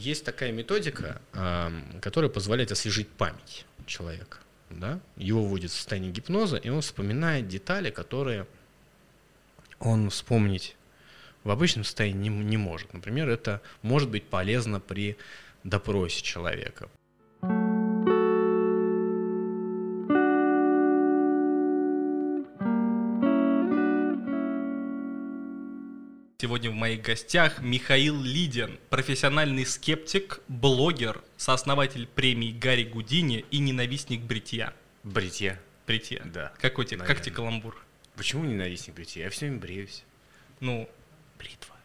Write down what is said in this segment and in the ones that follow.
Есть такая методика, которая позволяет освежить память человека. Да? Его вводит в состояние гипноза, и он вспоминает детали, которые он вспомнить в обычном состоянии не, не может. Например, это может быть полезно при допросе человека. Сегодня в моих гостях Михаил Лидин, профессиональный скептик, блогер, сооснователь премии Гарри Гудини и ненавистник бритья. Бритья. Бритья. Да. Какой тебе, как тебе каламбур? Почему ненавистник бритья? Я все время бреюсь. Ну, бритва.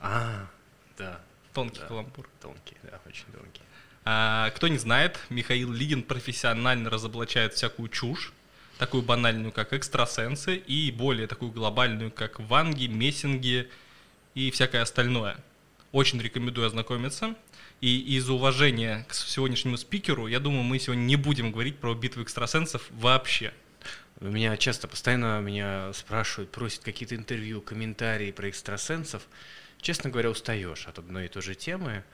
А, да. Тонкий да. каламбур. Тонкий, да, очень тонкий. А, кто не знает, Михаил Лидин профессионально разоблачает всякую чушь, такую банальную, как экстрасенсы, и более такую глобальную, как ванги, мессинги, и всякое остальное. Очень рекомендую ознакомиться. И из уважения к сегодняшнему спикеру, я думаю, мы сегодня не будем говорить про битву экстрасенсов вообще. Меня часто, постоянно меня спрашивают, просят какие-то интервью, комментарии про экстрасенсов. Честно говоря, устаешь от одной и той же темы.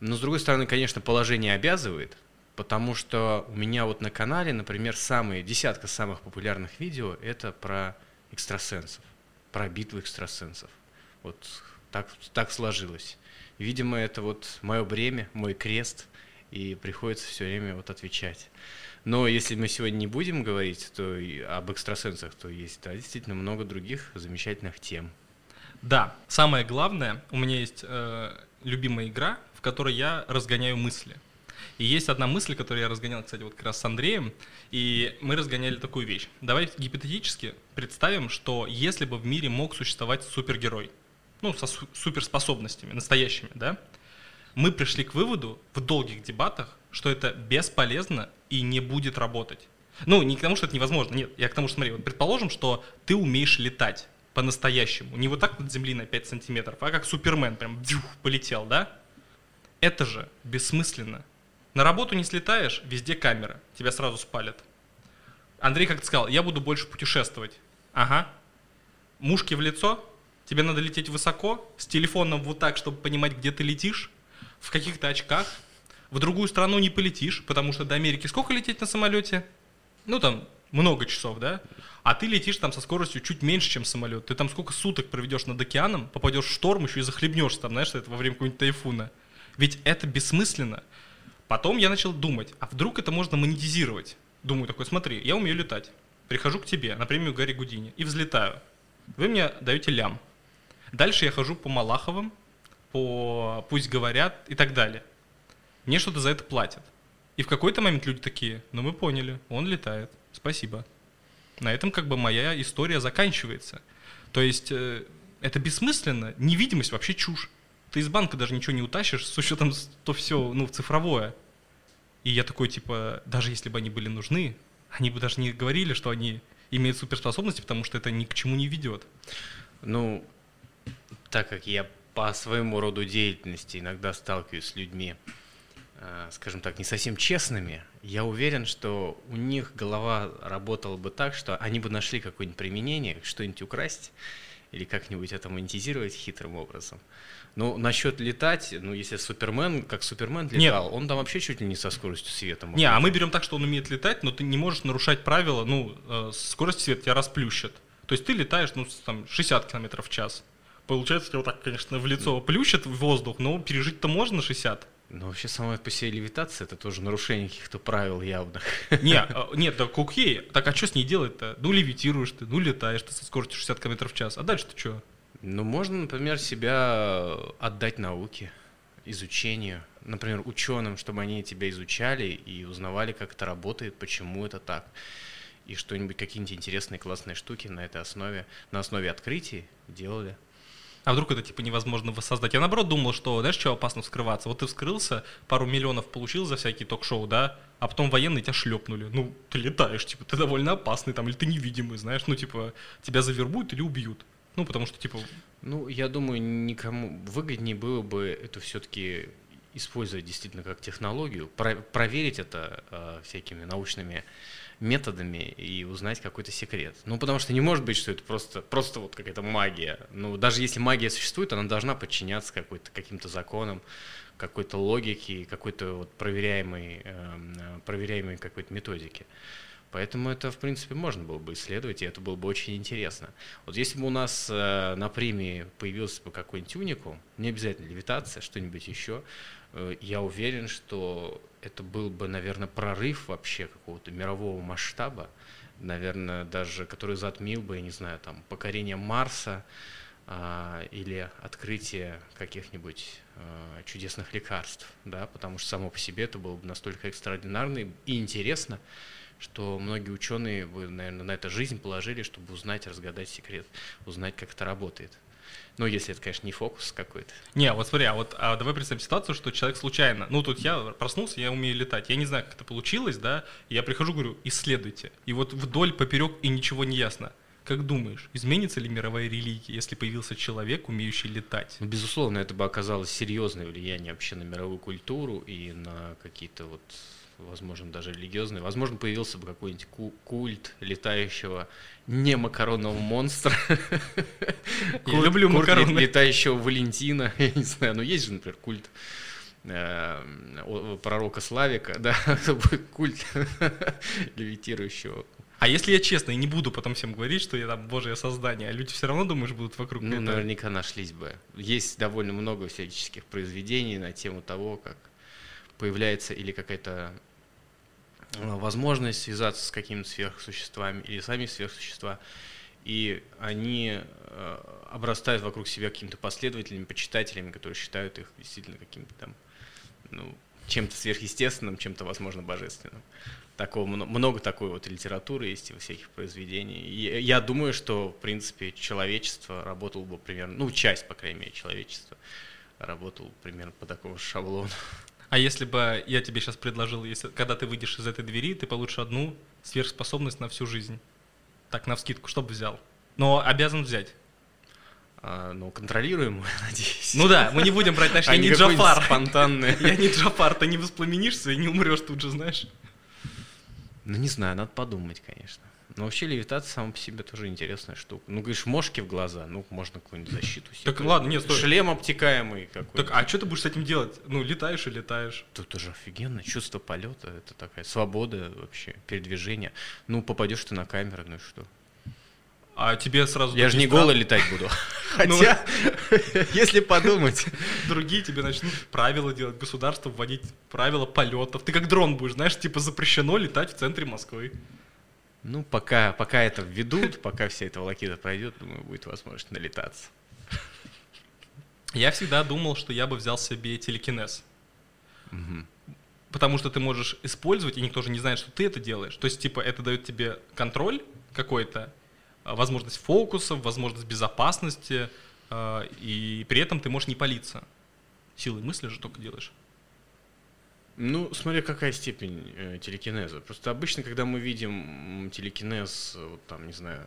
Но, с другой стороны, конечно, положение обязывает, потому что у меня вот на канале, например, самые, десятка самых популярных видео – это про экстрасенсов, про битву экстрасенсов. Вот так, так сложилось. Видимо, это вот мое бремя, мой крест, и приходится все время вот отвечать. Но если мы сегодня не будем говорить то об экстрасенсах, то есть да, действительно много других замечательных тем. Да, самое главное, у меня есть э, любимая игра, в которой я разгоняю мысли. И есть одна мысль, которую я разгонял, кстати, вот как раз с Андреем, и мы разгоняли такую вещь. Давай гипотетически представим, что если бы в мире мог существовать супергерой – ну, со суперспособностями, настоящими, да, мы пришли к выводу в долгих дебатах, что это бесполезно и не будет работать. Ну, не к тому, что это невозможно, нет, я к тому, что, смотри, вот предположим, что ты умеешь летать по-настоящему, не вот так над земли на 5 сантиметров, а как Супермен, прям дюх, полетел, да? Это же бессмысленно. На работу не слетаешь, везде камера, тебя сразу спалят. Андрей как-то сказал, я буду больше путешествовать. Ага. Мушки в лицо, Тебе надо лететь высоко, с телефоном вот так, чтобы понимать, где ты летишь, в каких-то очках. В другую страну не полетишь, потому что до Америки сколько лететь на самолете? Ну, там, много часов, да? А ты летишь там со скоростью чуть меньше, чем самолет. Ты там сколько суток проведешь над океаном, попадешь в шторм еще и захлебнешься там, знаешь, это во время какого-нибудь тайфуна. Ведь это бессмысленно. Потом я начал думать, а вдруг это можно монетизировать? Думаю такой, смотри, я умею летать. Прихожу к тебе на премию Гарри Гудини и взлетаю. Вы мне даете лям. Дальше я хожу по Малаховым, по «Пусть говорят» и так далее. Мне что-то за это платят. И в какой-то момент люди такие, ну мы поняли, он летает, спасибо. На этом как бы моя история заканчивается. То есть э, это бессмысленно, невидимость вообще чушь. Ты из банка даже ничего не утащишь, с учетом, то все, ну, цифровое. И я такой, типа, даже если бы они были нужны, они бы даже не говорили, что они имеют суперспособности, потому что это ни к чему не ведет. Ну, так как я по своему роду деятельности иногда сталкиваюсь с людьми, э, скажем так, не совсем честными, я уверен, что у них голова работала бы так, что они бы нашли какое-нибудь применение, что-нибудь украсть или как-нибудь это монетизировать хитрым образом. Ну, насчет летать, ну, если Супермен, как Супермен летал, Нет. он там вообще чуть ли не со скоростью света Не, а мы берем так, что он умеет летать, но ты не можешь нарушать правила, ну, э, скорость света тебя расплющит. То есть ты летаешь, ну, там, 60 км в час. Получается, вот так, конечно, в лицо плющит в воздух, но пережить-то можно 60. Ну, вообще, сама по себе левитация, это тоже нарушение каких-то правил явных. Не, а, нет, так окей. Так а что с ней делать-то? Ну, левитируешь ты, ну, летаешь ты со скоростью 60 км в час. А дальше-то что? Ну, можно, например, себя отдать науке, изучению. Например, ученым, чтобы они тебя изучали и узнавали, как это работает, почему это так. И что-нибудь, какие-нибудь интересные, классные штуки на этой основе, на основе открытий делали. А вдруг это типа невозможно воссоздать? Я наоборот думал, что, знаешь, что опасно вскрываться? Вот ты вскрылся, пару миллионов получил за всякие ток-шоу, да, а потом военные тебя шлепнули. Ну, ты летаешь, типа, ты довольно опасный там, или ты невидимый, знаешь, ну, типа, тебя завербуют или убьют. Ну, потому что, типа... Ну, я думаю, никому выгоднее было бы это все-таки использовать действительно как технологию, про проверить это э, всякими научными методами и узнать какой-то секрет. Ну, потому что не может быть, что это просто, просто вот какая-то магия. Ну, даже если магия существует, она должна подчиняться какой-то, каким-то законам, какой-то логике, какой-то вот проверяемой, э, проверяемой какой-то методике. Поэтому это, в принципе, можно было бы исследовать, и это было бы очень интересно. Вот если бы у нас э, на премии появился бы какой-нибудь уникум, не обязательно левитация, что-нибудь еще, э, я уверен, что это был бы, наверное, прорыв вообще какого-то мирового масштаба, наверное, даже который затмил бы, я не знаю, там, покорение Марса э, или открытие каких-нибудь э, чудесных лекарств, да, потому что само по себе это было бы настолько экстраординарно и интересно, что многие ученые бы, наверное, на это жизнь положили, чтобы узнать, разгадать секрет, узнать, как это работает. Ну, если это, конечно, не фокус какой-то. Не, вот смотри, а вот а давай представим ситуацию, что человек случайно, ну, тут я проснулся, я умею летать, я не знаю, как это получилось, да, я прихожу, говорю, исследуйте, и вот вдоль, поперек, и ничего не ясно. Как думаешь, изменится ли мировая религия, если появился человек, умеющий летать? Ну, безусловно, это бы оказалось серьезное влияние вообще на мировую культуру и на какие-то вот возможно, даже религиозный. Возможно, появился бы какой-нибудь культ летающего не макаронного монстра. Я люблю макароны. летающего Валентина. Я не знаю, но есть же, например, культ э, пророка Славика, да, культ левитирующего а если я честно и не буду потом всем говорить, что я там божье создание, а люди все равно, думаешь, будут вокруг Ну, наверняка нашлись бы. Есть довольно много всяческих произведений на тему того, как появляется или какая-то э, возможность связаться с какими-то сверхсуществами или сами сверхсущества, и они э, обрастают вокруг себя какими-то последователями, почитателями, которые считают их действительно каким-то там, ну, чем-то сверхъестественным, чем-то, возможно, божественным. Такого, много такой вот литературы есть и всяких произведений. И я думаю, что, в принципе, человечество работало бы примерно, ну, часть, по крайней мере, человечества работал примерно по такому шаблону. А если бы я тебе сейчас предложил, если, когда ты выйдешь из этой двери, ты получишь одну сверхспособность на всю жизнь. Так, на вскидку, что бы взял? Но обязан взять. А, ну, контролируемую, надеюсь. Ну да, мы не будем брать, знаешь, а я не Джафар. Спонтанные. Я не Джафар, ты не воспламенишься и не умрешь тут же, знаешь. Ну, не знаю, надо подумать, конечно. Но вообще левитация сама по себе тоже интересная штука. Ну, говоришь, мошки в глаза, ну, можно какую-нибудь защиту себе. Так ладно, нет, стой. Шлем обтекаемый какой-то. Так, а что ты будешь с этим делать? Ну, летаешь и летаешь. Тут тоже офигенно. Чувство полета, это такая свобода вообще, передвижение. Ну, попадешь ты на камеру, ну и что? А тебе сразу... Я же не голый летать буду. Ну, Хотя, если подумать... Другие тебе начнут правила делать, государство вводить правила полетов. Ты как дрон будешь, знаешь, типа запрещено летать в центре Москвы. Ну, пока, пока это введут, пока вся эта волокита пройдет, думаю, будет возможность налетаться. Я всегда думал, что я бы взял себе телекинез. Угу. Потому что ты можешь использовать, и никто же не знает, что ты это делаешь. То есть, типа, это дает тебе контроль какой-то, а, возможность фокуса, возможность безопасности, а, и при этом ты можешь не палиться. Силой мысли же только делаешь. Ну, смотря какая степень э, телекинеза. Просто обычно, когда мы видим телекинез, вот там, не знаю,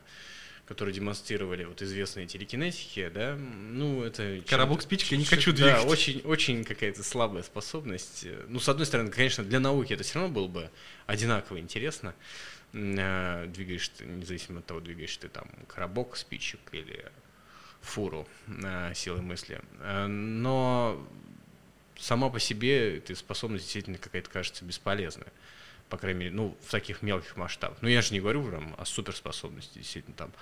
который демонстрировали вот известные телекинетики, да, ну, это... Коробок спички я не хочу двигать. Да, очень, очень какая-то слабая способность. Ну, с одной стороны, конечно, для науки это все равно было бы одинаково интересно. Э, двигаешь ты, независимо от того, двигаешь ты там коробок спичек или фуру э, силой мысли. Э, но сама по себе эта способность действительно какая-то кажется бесполезная. По крайней мере, ну, в таких мелких масштабах. Ну, я же не говорю там о суперспособности, действительно, там,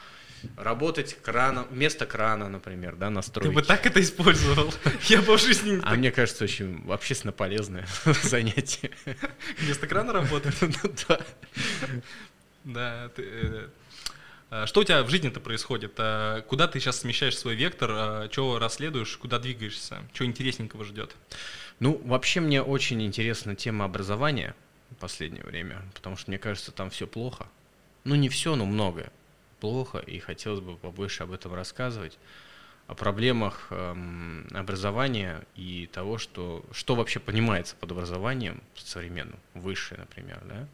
работать краном, вместо крана, например, да, настроить. Ты бы так это использовал? Я бы в жизни А мне кажется, очень общественно полезное занятие. Вместо крана работать? Ну да. Да, э, что у тебя в жизни-то происходит? А куда ты сейчас смещаешь свой вектор? А Чего расследуешь? Куда двигаешься? Чего интересненького ждет? Ну, вообще мне очень интересна тема образования в последнее время, потому что мне кажется, там все плохо. Ну, не все, но многое плохо, и хотелось бы побольше об этом рассказывать о проблемах эм, образования и того, что, что вообще понимается под образованием современным, высшее, например, да,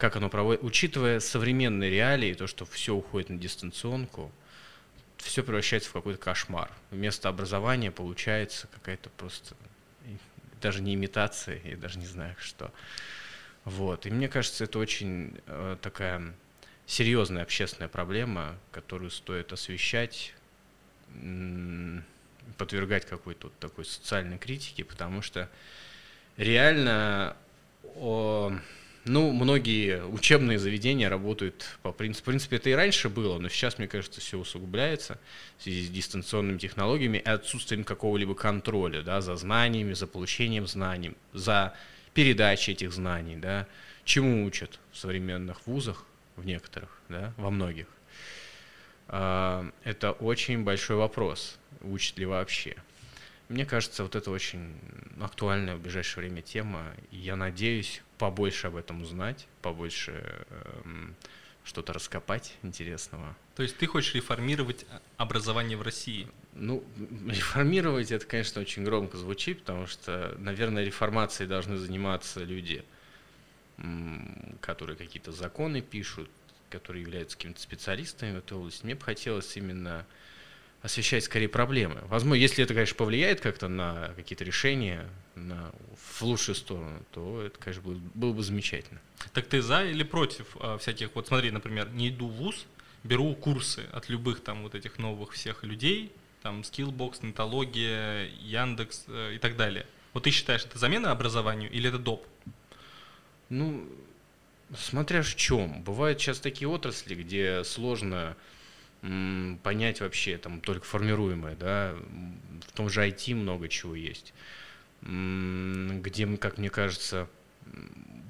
как оно проводит, учитывая современные реалии, то, что все уходит на дистанционку, все превращается в какой-то кошмар. Вместо образования получается какая-то просто даже не имитация, я даже не знаю что. Вот. И мне кажется, это очень э, такая серьезная общественная проблема, которую стоит освещать, подвергать какой-то такой социальной критике, потому что реально о, ну, многие учебные заведения работают по принципу. В принципе, это и раньше было, но сейчас, мне кажется, все усугубляется в связи с дистанционными технологиями и отсутствием какого-либо контроля да, за знаниями, за получением знаний, за передачей этих знаний. Да. Чему учат в современных вузах, в некоторых, да, во многих. А, это очень большой вопрос, учат ли вообще. Мне кажется, вот это очень актуальная в ближайшее время тема, и я надеюсь побольше об этом узнать, побольше эм, что-то раскопать интересного. То есть ты хочешь реформировать образование в России? Ну, реформировать это, конечно, очень громко звучит, потому что, наверное, реформацией должны заниматься люди, которые какие-то законы пишут, которые являются какими-то специалистами в этой области. Мне бы хотелось именно освещать скорее проблемы. Возможно, если это, конечно, повлияет как-то на какие-то решения на, в лучшую сторону, то это, конечно, было, было бы замечательно. Так ты за или против а, всяких, вот смотри, например, не иду в ВУЗ, беру курсы от любых там вот этих новых всех людей, там Skillbox, Нетология, Яндекс э, и так далее. Вот ты считаешь, это замена образованию или это доп? Ну, смотря в чем. Бывают сейчас такие отрасли, где сложно понять вообще там только формируемое, да, в том же IT много чего есть, где, как мне кажется,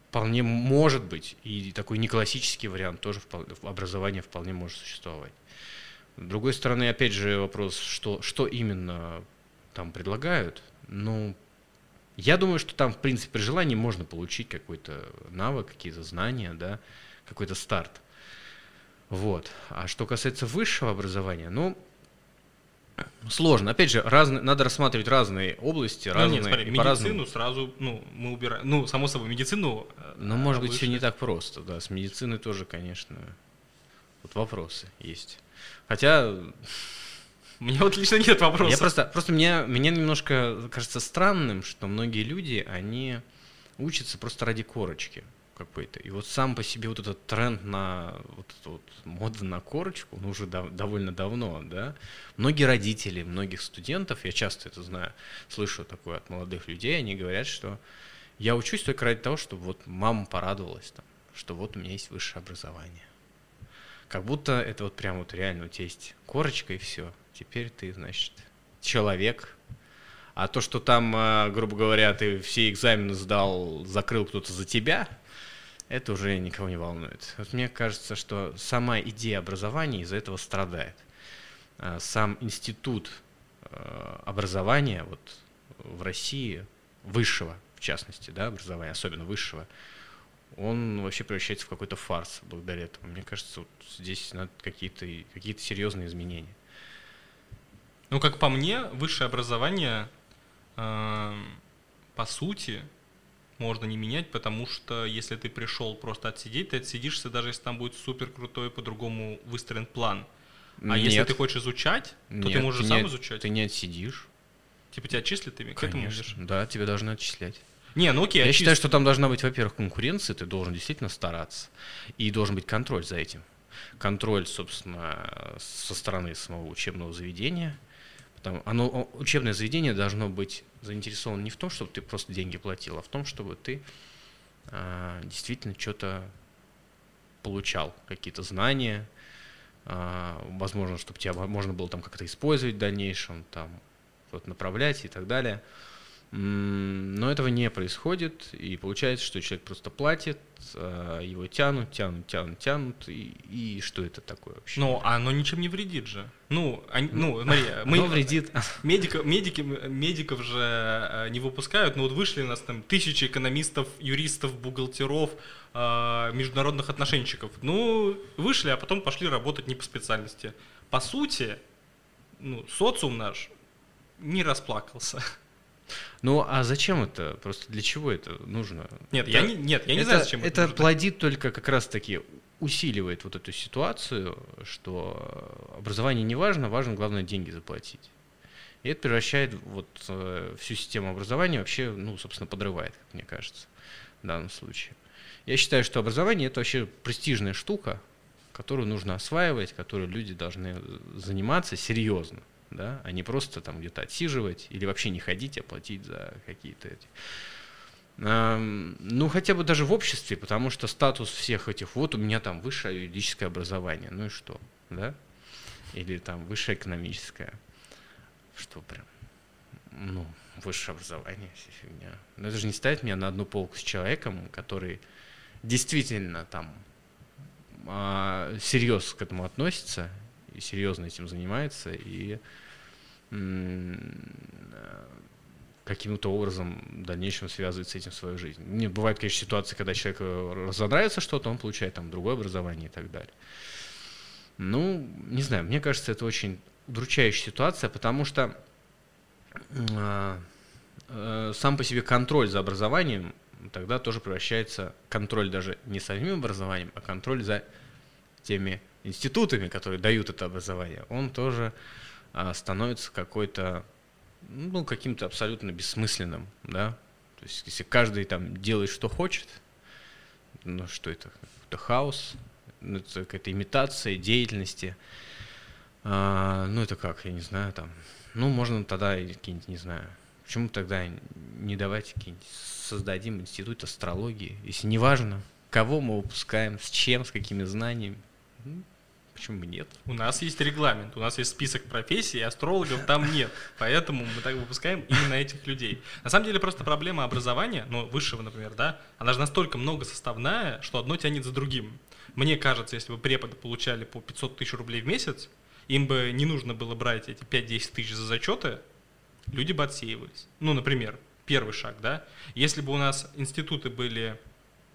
вполне может быть, и такой не классический вариант тоже в образовании вполне может существовать. С другой стороны, опять же, вопрос, что, что именно там предлагают. Ну, я думаю, что там, в принципе, при желании можно получить какой-то навык, какие-то знания, да, какой-то старт. Вот. А что касается высшего образования, ну, сложно. Опять же, разные, надо рассматривать разные области, ну, разные. Нет, смотри, медицину сразу, ну, мы убираем, ну, само собой, медицину. Э, ну, может быть, все не так просто, да. С медициной тоже, конечно, вот вопросы есть. Хотя у меня вот лично нет вопросов. Я просто, просто меня, меня немножко кажется странным, что многие люди, они учатся просто ради корочки какой-то. И вот сам по себе вот этот тренд на вот, вот мода на корочку, ну уже дав, довольно давно, да. Многие родители, многих студентов, я часто это знаю, слышу такое от молодых людей, они говорят, что я учусь только ради того, чтобы вот мама порадовалась там, что вот у меня есть высшее образование. Как будто это вот прям вот реально тебя есть корочка и все. Теперь ты, значит, человек, а то, что там, а, грубо говоря, ты все экзамены сдал, закрыл кто-то за тебя, это уже никого не волнует. Вот мне кажется, что сама идея образования из-за этого страдает. А, сам институт а, образования вот в России, высшего, в частности, да, образования, особенно высшего, он вообще превращается в какой-то фарс благодаря этому. Мне кажется, вот здесь надо какие-то какие серьезные изменения. Ну, как по мне, высшее образование, э, по сути, можно не менять, потому что если ты пришел просто отсидеть, ты отсидишься, даже если там будет супер крутой по-другому выстроен план. А Нет. если ты хочешь изучать, то Нет, ты можешь ты сам не, изучать. Ты не отсидишь. Типа тебя отчислят, ты к этому идешь? Да, тебя должны отчислять. Не, ну окей. Я отчис... считаю, что там должна быть, во-первых, конкуренция, ты должен действительно стараться. И должен быть контроль за этим. Контроль, собственно, со стороны самого учебного заведения – там, оно, учебное заведение должно быть заинтересовано не в том, чтобы ты просто деньги платил, а в том, чтобы ты а, действительно что-то получал, какие-то знания, а, возможно, чтобы тебя можно было там как-то использовать в дальнейшем, там, вот направлять и так далее. Но этого не происходит, и получается, что человек просто платит, а, его тянут, тянут, тянут, тянут, и, и что это такое вообще? Ну, оно ничем не вредит же. Ну, они, ну, смотри, мы... Оно вредит. Медика, медики, медиков же а, не выпускают, но вот вышли у нас там тысячи экономистов, юристов, бухгалтеров, а, международных отношенщиков. Ну, вышли, а потом пошли работать не по специальности. По сути, ну, социум наш не расплакался. Ну, а зачем это? Просто для чего это нужно? Нет, это, я не, нет, я не это, знаю, зачем это Это плодит только как раз-таки усиливает вот эту ситуацию, что образование не важно, важно, главное, деньги заплатить. И это превращает вот э, всю систему образования вообще, ну, собственно, подрывает, как мне кажется, в данном случае. Я считаю, что образование это вообще престижная штука, которую нужно осваивать, которой люди должны заниматься серьезно, да, а не просто там где-то отсиживать или вообще не ходить, а платить за какие-то эти. Ну, хотя бы даже в обществе, потому что статус всех этих, вот у меня там высшее юридическое образование, ну и что, да? Или там высшее экономическое. Что прям, ну, высшее образование, вся фигня. Но это же не ставит меня на одну полку с человеком, который действительно там а, серьезно к этому относится серьезно этим занимается и каким-то образом в дальнейшем связывает с этим свою жизнь. Не бывает, конечно, ситуации, когда человеку разонравится что-то, он получает там другое образование и так далее. Ну, не знаю, мне кажется, это очень удручающая ситуация, потому что э, э, сам по себе контроль за образованием тогда тоже превращается контроль даже не самим образованием, а контроль за теми институтами, которые дают это образование, он тоже э, становится какой-то ну, каким-то абсолютно бессмысленным, да. То есть, если каждый там делает, что хочет, ну, что это? Это хаос, ну, это какая-то имитация деятельности. А, ну, это как, я не знаю, там. Ну, можно тогда какие-нибудь, не знаю, почему тогда не давать какие-нибудь, создадим институт астрологии, если не важно, кого мы выпускаем, с чем, с какими знаниями. Ну, Почему нет? У нас есть регламент, у нас есть список профессий, астрологов там нет. Поэтому мы так выпускаем именно этих людей. На самом деле просто проблема образования, ну, высшего, например, да, она же настолько многосоставная, что одно тянет за другим. Мне кажется, если бы преподы получали по 500 тысяч рублей в месяц, им бы не нужно было брать эти 5-10 тысяч за зачеты, люди бы отсеивались. Ну, например, первый шаг, да. Если бы у нас институты были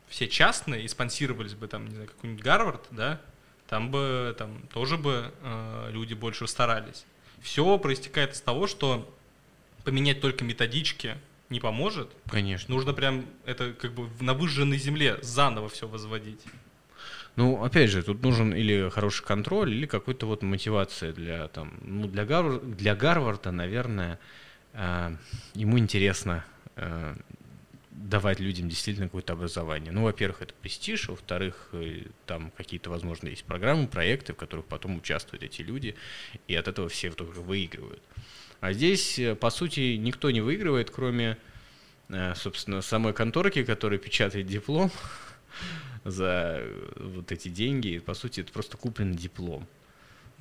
все частные и спонсировались бы там, не знаю, какой-нибудь Гарвард, да, там бы там тоже бы э, люди больше старались. Все проистекает из того, что поменять только методички не поможет. Конечно. Нужно прям это как бы на выжженной земле заново все возводить. Ну, опять же, тут нужен или хороший контроль, или какой-то вот мотивация для там, ну, для, Гар... для Гарварда, наверное, э, ему интересно э, давать людям действительно какое-то образование. Ну, во-первых, это престиж, во-вторых, э, там какие-то, возможно, есть программы, проекты, в которых потом участвуют эти люди, и от этого все только выигрывают. А здесь, э, по сути, никто не выигрывает, кроме, э, собственно, самой конторки, которая печатает диплом за вот эти деньги. По сути, это просто купленный диплом.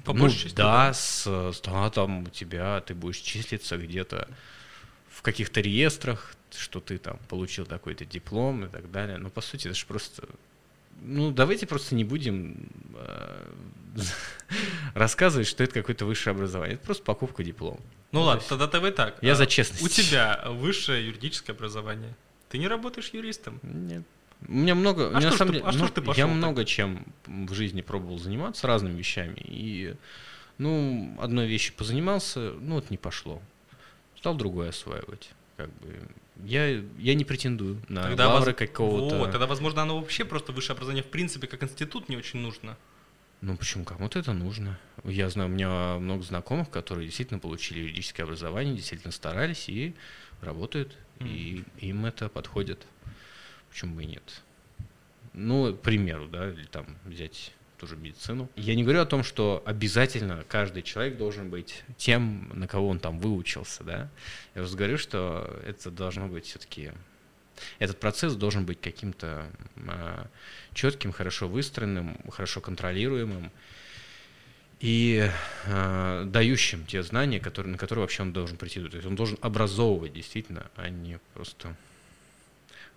По ну, части, да, да. С, да, там у тебя, ты будешь числиться где-то в каких-то реестрах, что ты там получил такой-то диплом и так далее. Но по сути это же просто... Ну, давайте просто не будем э, рассказывать, что это какое-то высшее образование. Это просто покупка диплома. Ну ладно, есть... тогда давай так. Я а, за честность. У тебя высшее юридическое образование. Ты не работаешь юристом? Нет. У меня много, а, что, на самом деле, а ну, ты пошел я так? много чем в жизни пробовал заниматься разными вещами. И, ну, одной вещи позанимался, ну, вот не пошло. Стал другое осваивать. Как бы я, я не претендую на тогда лавры воз... какого-то. Вот, тогда, возможно, оно вообще просто высшее образование в принципе как институт не очень нужно. Ну почему? Кому-то это нужно. Я знаю, у меня много знакомых, которые действительно получили юридическое образование, действительно старались и работают, mm. и им это подходит. Почему бы и нет? Ну, к примеру, да, или там взять ту же медицину. Я не говорю о том, что обязательно каждый человек должен быть тем, на кого он там выучился, да. Я просто говорю, что это должно быть все-таки этот процесс должен быть каким-то а, четким, хорошо выстроенным, хорошо контролируемым и а, дающим те знания, которые, на которые вообще он должен прийти. То есть он должен образовывать действительно, а не просто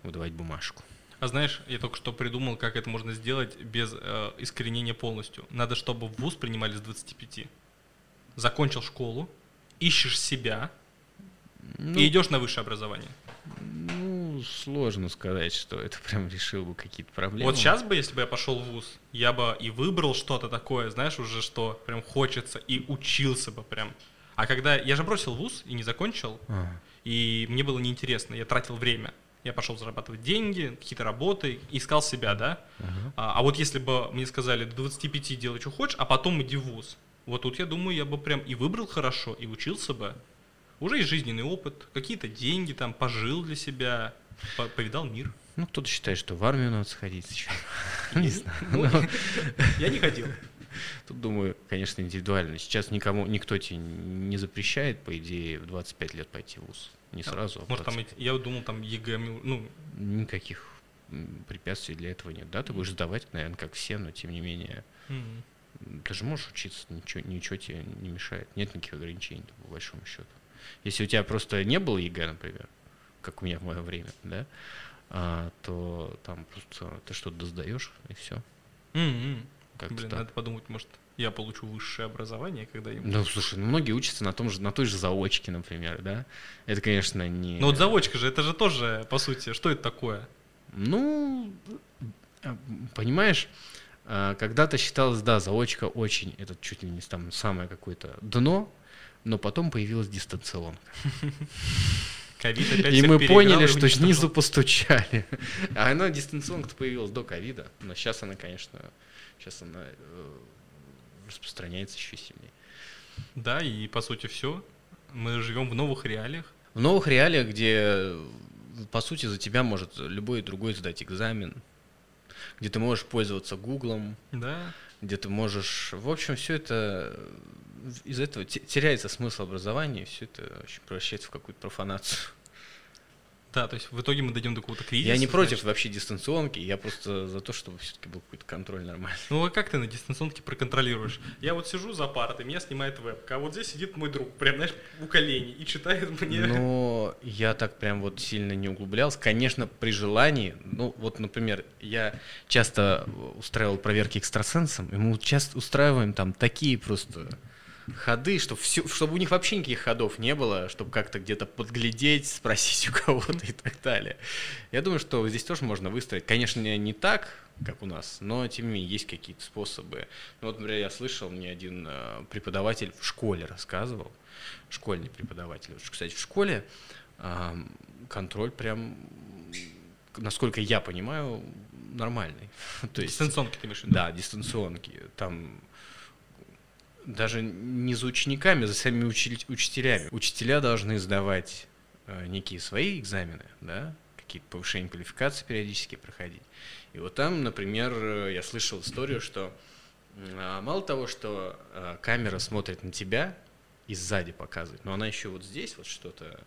выдавать бумажку. А знаешь, я только что придумал, как это можно сделать без э, искоренения полностью. Надо, чтобы в ВУЗ принимали с 25. Закончил школу, ищешь себя ну, и идешь на высшее образование. Ну, сложно сказать, что это прям решил бы какие-то проблемы. Вот сейчас бы, если бы я пошел в ВУЗ, я бы и выбрал что-то такое, знаешь, уже что прям хочется, и учился бы прям. А когда я же бросил ВУЗ и не закончил, а. и мне было неинтересно, я тратил время я пошел зарабатывать деньги, какие-то работы, искал себя, да. Uh-huh. А, а вот если бы мне сказали до 25 делай, что хочешь, а потом иди в ВУЗ, вот тут я думаю, я бы прям и выбрал хорошо, и учился бы. Уже есть жизненный опыт, какие-то деньги там, пожил для себя, повидал мир. Ну, кто-то считает, что в армию надо сходить сейчас. Не знаю. Ну, Я не ходил. Тут, думаю, конечно, индивидуально. Сейчас никому, никто тебе не запрещает, по идее, в 25 лет пойти в ВУЗ. Не сразу, а Может, там, 25. эти- я думал, там ЕГЭ, ну, Никаких препятствий для этого нет. Да, ты будешь сдавать, наверное, как все, но тем не менее, м, ты же можешь учиться, ничего, ничего тебе не мешает. Нет никаких ограничений, по большому счету. Если у тебя просто не было ЕГЭ, например, как у меня в мое время, да, а, то там просто ты что-то сдаешь, и все. м. Как-то Блин, так. надо подумать, может, я получу высшее образование когда-нибудь. Ну, слушай, ну, многие учатся на том же, на той же заочке, например, да. Это, конечно, не. Ну вот заочка же, это же тоже, по сути, что это такое? Ну, э, понимаешь, э, когда-то считалось, да, заочка очень, это чуть ли не там самое какое-то дно, но потом появилась дистанционка. Ковид опять И мы поняли, что уничтожил. снизу постучали. А она дистанционка появилась до ковида, но сейчас она, конечно, сейчас она э, распространяется еще сильнее. Да, и по сути все. Мы живем в новых реалиях. В новых реалиях, где, по сути, за тебя может любой другой сдать экзамен, где ты можешь пользоваться Гуглом, Да. где ты можешь... В общем, все это... Из этого те- теряется смысл образования, все это очень превращается в какую-то профанацию. Да, то есть в итоге мы дойдем до какого-то кризиса. Я не против значит. вообще дистанционки, я просто за то, чтобы все-таки был какой-то контроль нормальный. Ну а как ты на дистанционке проконтролируешь? Я вот сижу за партой, меня снимает вебка, а вот здесь сидит мой друг, прям, знаешь, у колени и читает мне. Но я так прям вот сильно не углублялся. Конечно, при желании, ну вот, например, я часто устраивал проверки экстрасенсом, и мы часто устраиваем там такие просто ходы, чтобы, все, чтобы у них вообще никаких ходов не было, чтобы как-то где-то подглядеть, спросить у кого-то и так далее. Я думаю, что здесь тоже можно выстроить. Конечно, не так, как у нас, но тем не менее есть какие-то способы. Ну, вот, например, я слышал, мне один э, преподаватель в школе рассказывал, школьный преподаватель. Кстати, в школе контроль прям, насколько я понимаю, нормальный. То есть, Дистанционки ты имеешь в виду? да, дистанционки. Там даже не за учениками, а за самими учили- учителями. Учителя должны сдавать э, некие свои экзамены, да, какие-то повышения квалификации периодически проходить. И вот там, например, э, я слышал историю, что а, мало того, что э, камера смотрит на тебя и сзади показывает, но она еще вот здесь вот что-то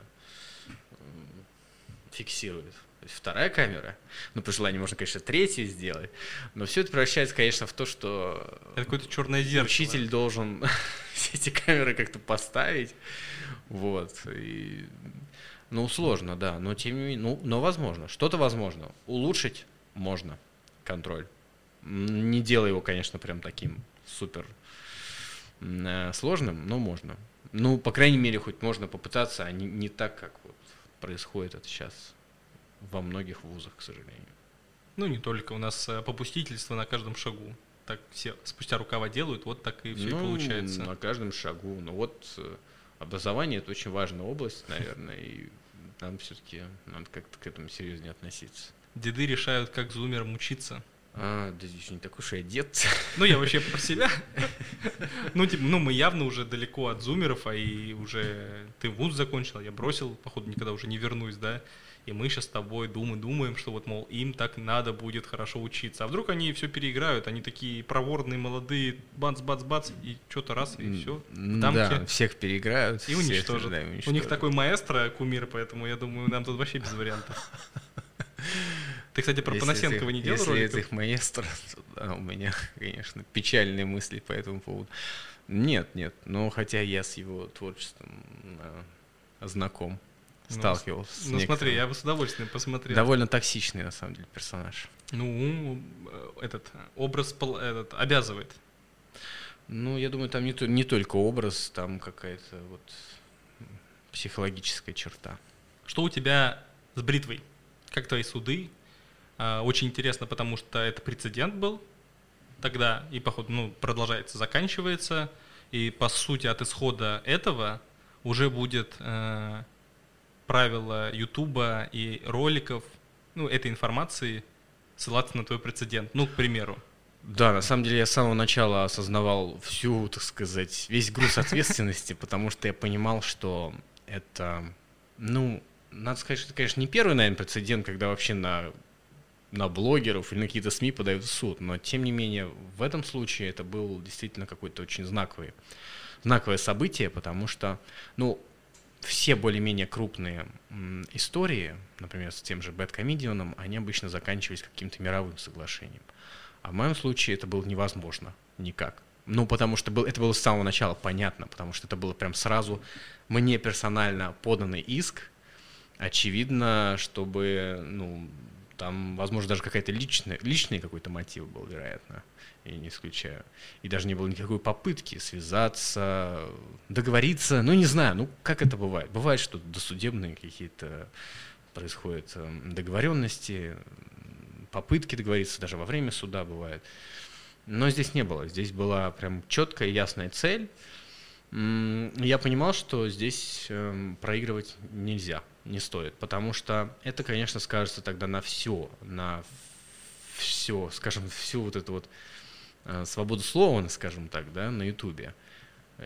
фиксирует. То есть вторая камера, ну, по желанию можно, конечно, третью сделать, но все это превращается, конечно, в то, что Это какое-то черное зеркало. учитель должен все эти камеры как-то поставить, вот, и, ну, сложно, да, но тем не менее, ну, но возможно, что-то возможно, улучшить можно контроль, не делай его, конечно, прям таким супер э, сложным, но можно. Ну, по крайней мере, хоть можно попытаться, а не, не так, как вот происходит это сейчас во многих вузах, к сожалению. Ну, не только. У нас э, попустительство на каждом шагу. Так все спустя рукава делают, вот так и все Ну, получается. На каждом шагу. Но вот э, образование это очень важная область, наверное, и нам все-таки надо как-то к этому серьезнее относиться. Деды решают, как зумерам учиться. А, да здесь не такой уж я дед. Ну, я вообще про себя. Ну, типа, ну, мы явно уже далеко от зумеров, а и уже ты вуз закончил, а я бросил, походу, никогда уже не вернусь, да. И мы сейчас с тобой думаем, думаем, что вот, мол, им так надо будет хорошо учиться. А вдруг они все переиграют, они такие проворные, молодые, бац-бац-бац, и что-то раз, и все. Да, всех переиграют. И уничтожат. да, и У них уничтожат. такой маэстро, кумир, поэтому я думаю, нам тут вообще без вариантов. Ты, кстати, про Если Панасенкова это- не делал Если это роликов? их маэстро, то да, у меня, конечно, печальные мысли по этому поводу. Нет, нет, но хотя я с его творчеством э, Ну, сталкивался. с Ну смотри, я бы с удовольствием посмотрел. Довольно токсичный, на самом деле, персонаж. Ну, э, этот э, образ этот, обязывает. Ну, я думаю, там не, то- не только образ, там какая-то вот психологическая черта. Что у тебя с бритвой? Как твои суды? А, Очень интересно, потому что это прецедент был тогда, и, походу, ну, продолжается, заканчивается, и, по сути, от исхода этого уже будет э, правило Ютуба и роликов, ну, этой информации ссылаться на твой прецедент. Ну, к примеру. Да, на самом деле я с самого начала осознавал всю, так сказать, весь груз ответственности, потому что я понимал, что это, ну, надо сказать, что это, конечно, не первый, наверное, прецедент, когда вообще на на блогеров или на какие-то СМИ подают в суд. Но, тем не менее, в этом случае это был действительно какой-то очень знаковый, знаковое событие, потому что, ну, все более-менее крупные истории, например, с тем же Бэткомедионом, они обычно заканчивались каким-то мировым соглашением. А в моем случае это было невозможно никак. Ну, потому что был, это было с самого начала понятно, потому что это было прям сразу мне персонально поданный иск, очевидно, чтобы, ну, там, возможно, даже какая-то личная, личный какой-то мотив был, вероятно, я не исключаю. И даже не было никакой попытки связаться, договориться, ну, не знаю, ну, как это бывает? Бывает, что досудебные какие-то происходят эм, договоренности, попытки договориться, даже во время суда бывает. Но здесь не было. Здесь была прям четкая ясная цель. Я понимал, что здесь эм, проигрывать нельзя, не стоит, потому что это, конечно, скажется тогда на все, на все, скажем, всю вот эту вот э, свободу слова, скажем так, да, на Ютубе.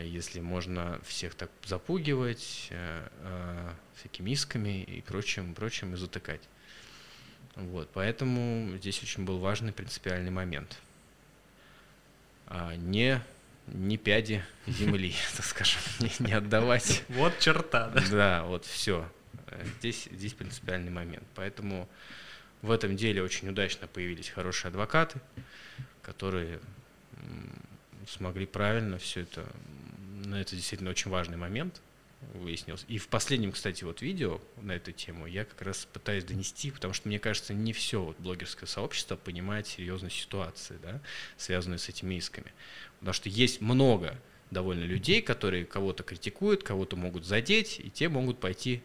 Если можно всех так запугивать э, э, всякими исками и прочим, прочим и затыкать. Вот, поэтому здесь очень был важный принципиальный момент. А не, не пяди земли, так скажем, не, не отдавать. Вот черта, да? Да, вот все. Здесь, здесь принципиальный момент. Поэтому в этом деле очень удачно появились хорошие адвокаты, которые смогли правильно все это, но это действительно очень важный момент, выяснилось. И в последнем, кстати, вот видео на эту тему я как раз пытаюсь донести, потому что мне кажется, не все вот блогерское сообщество понимает серьезность ситуации, да, связанную с этими исками. Потому что есть много довольно людей, которые кого-то критикуют, кого-то могут задеть, и те могут пойти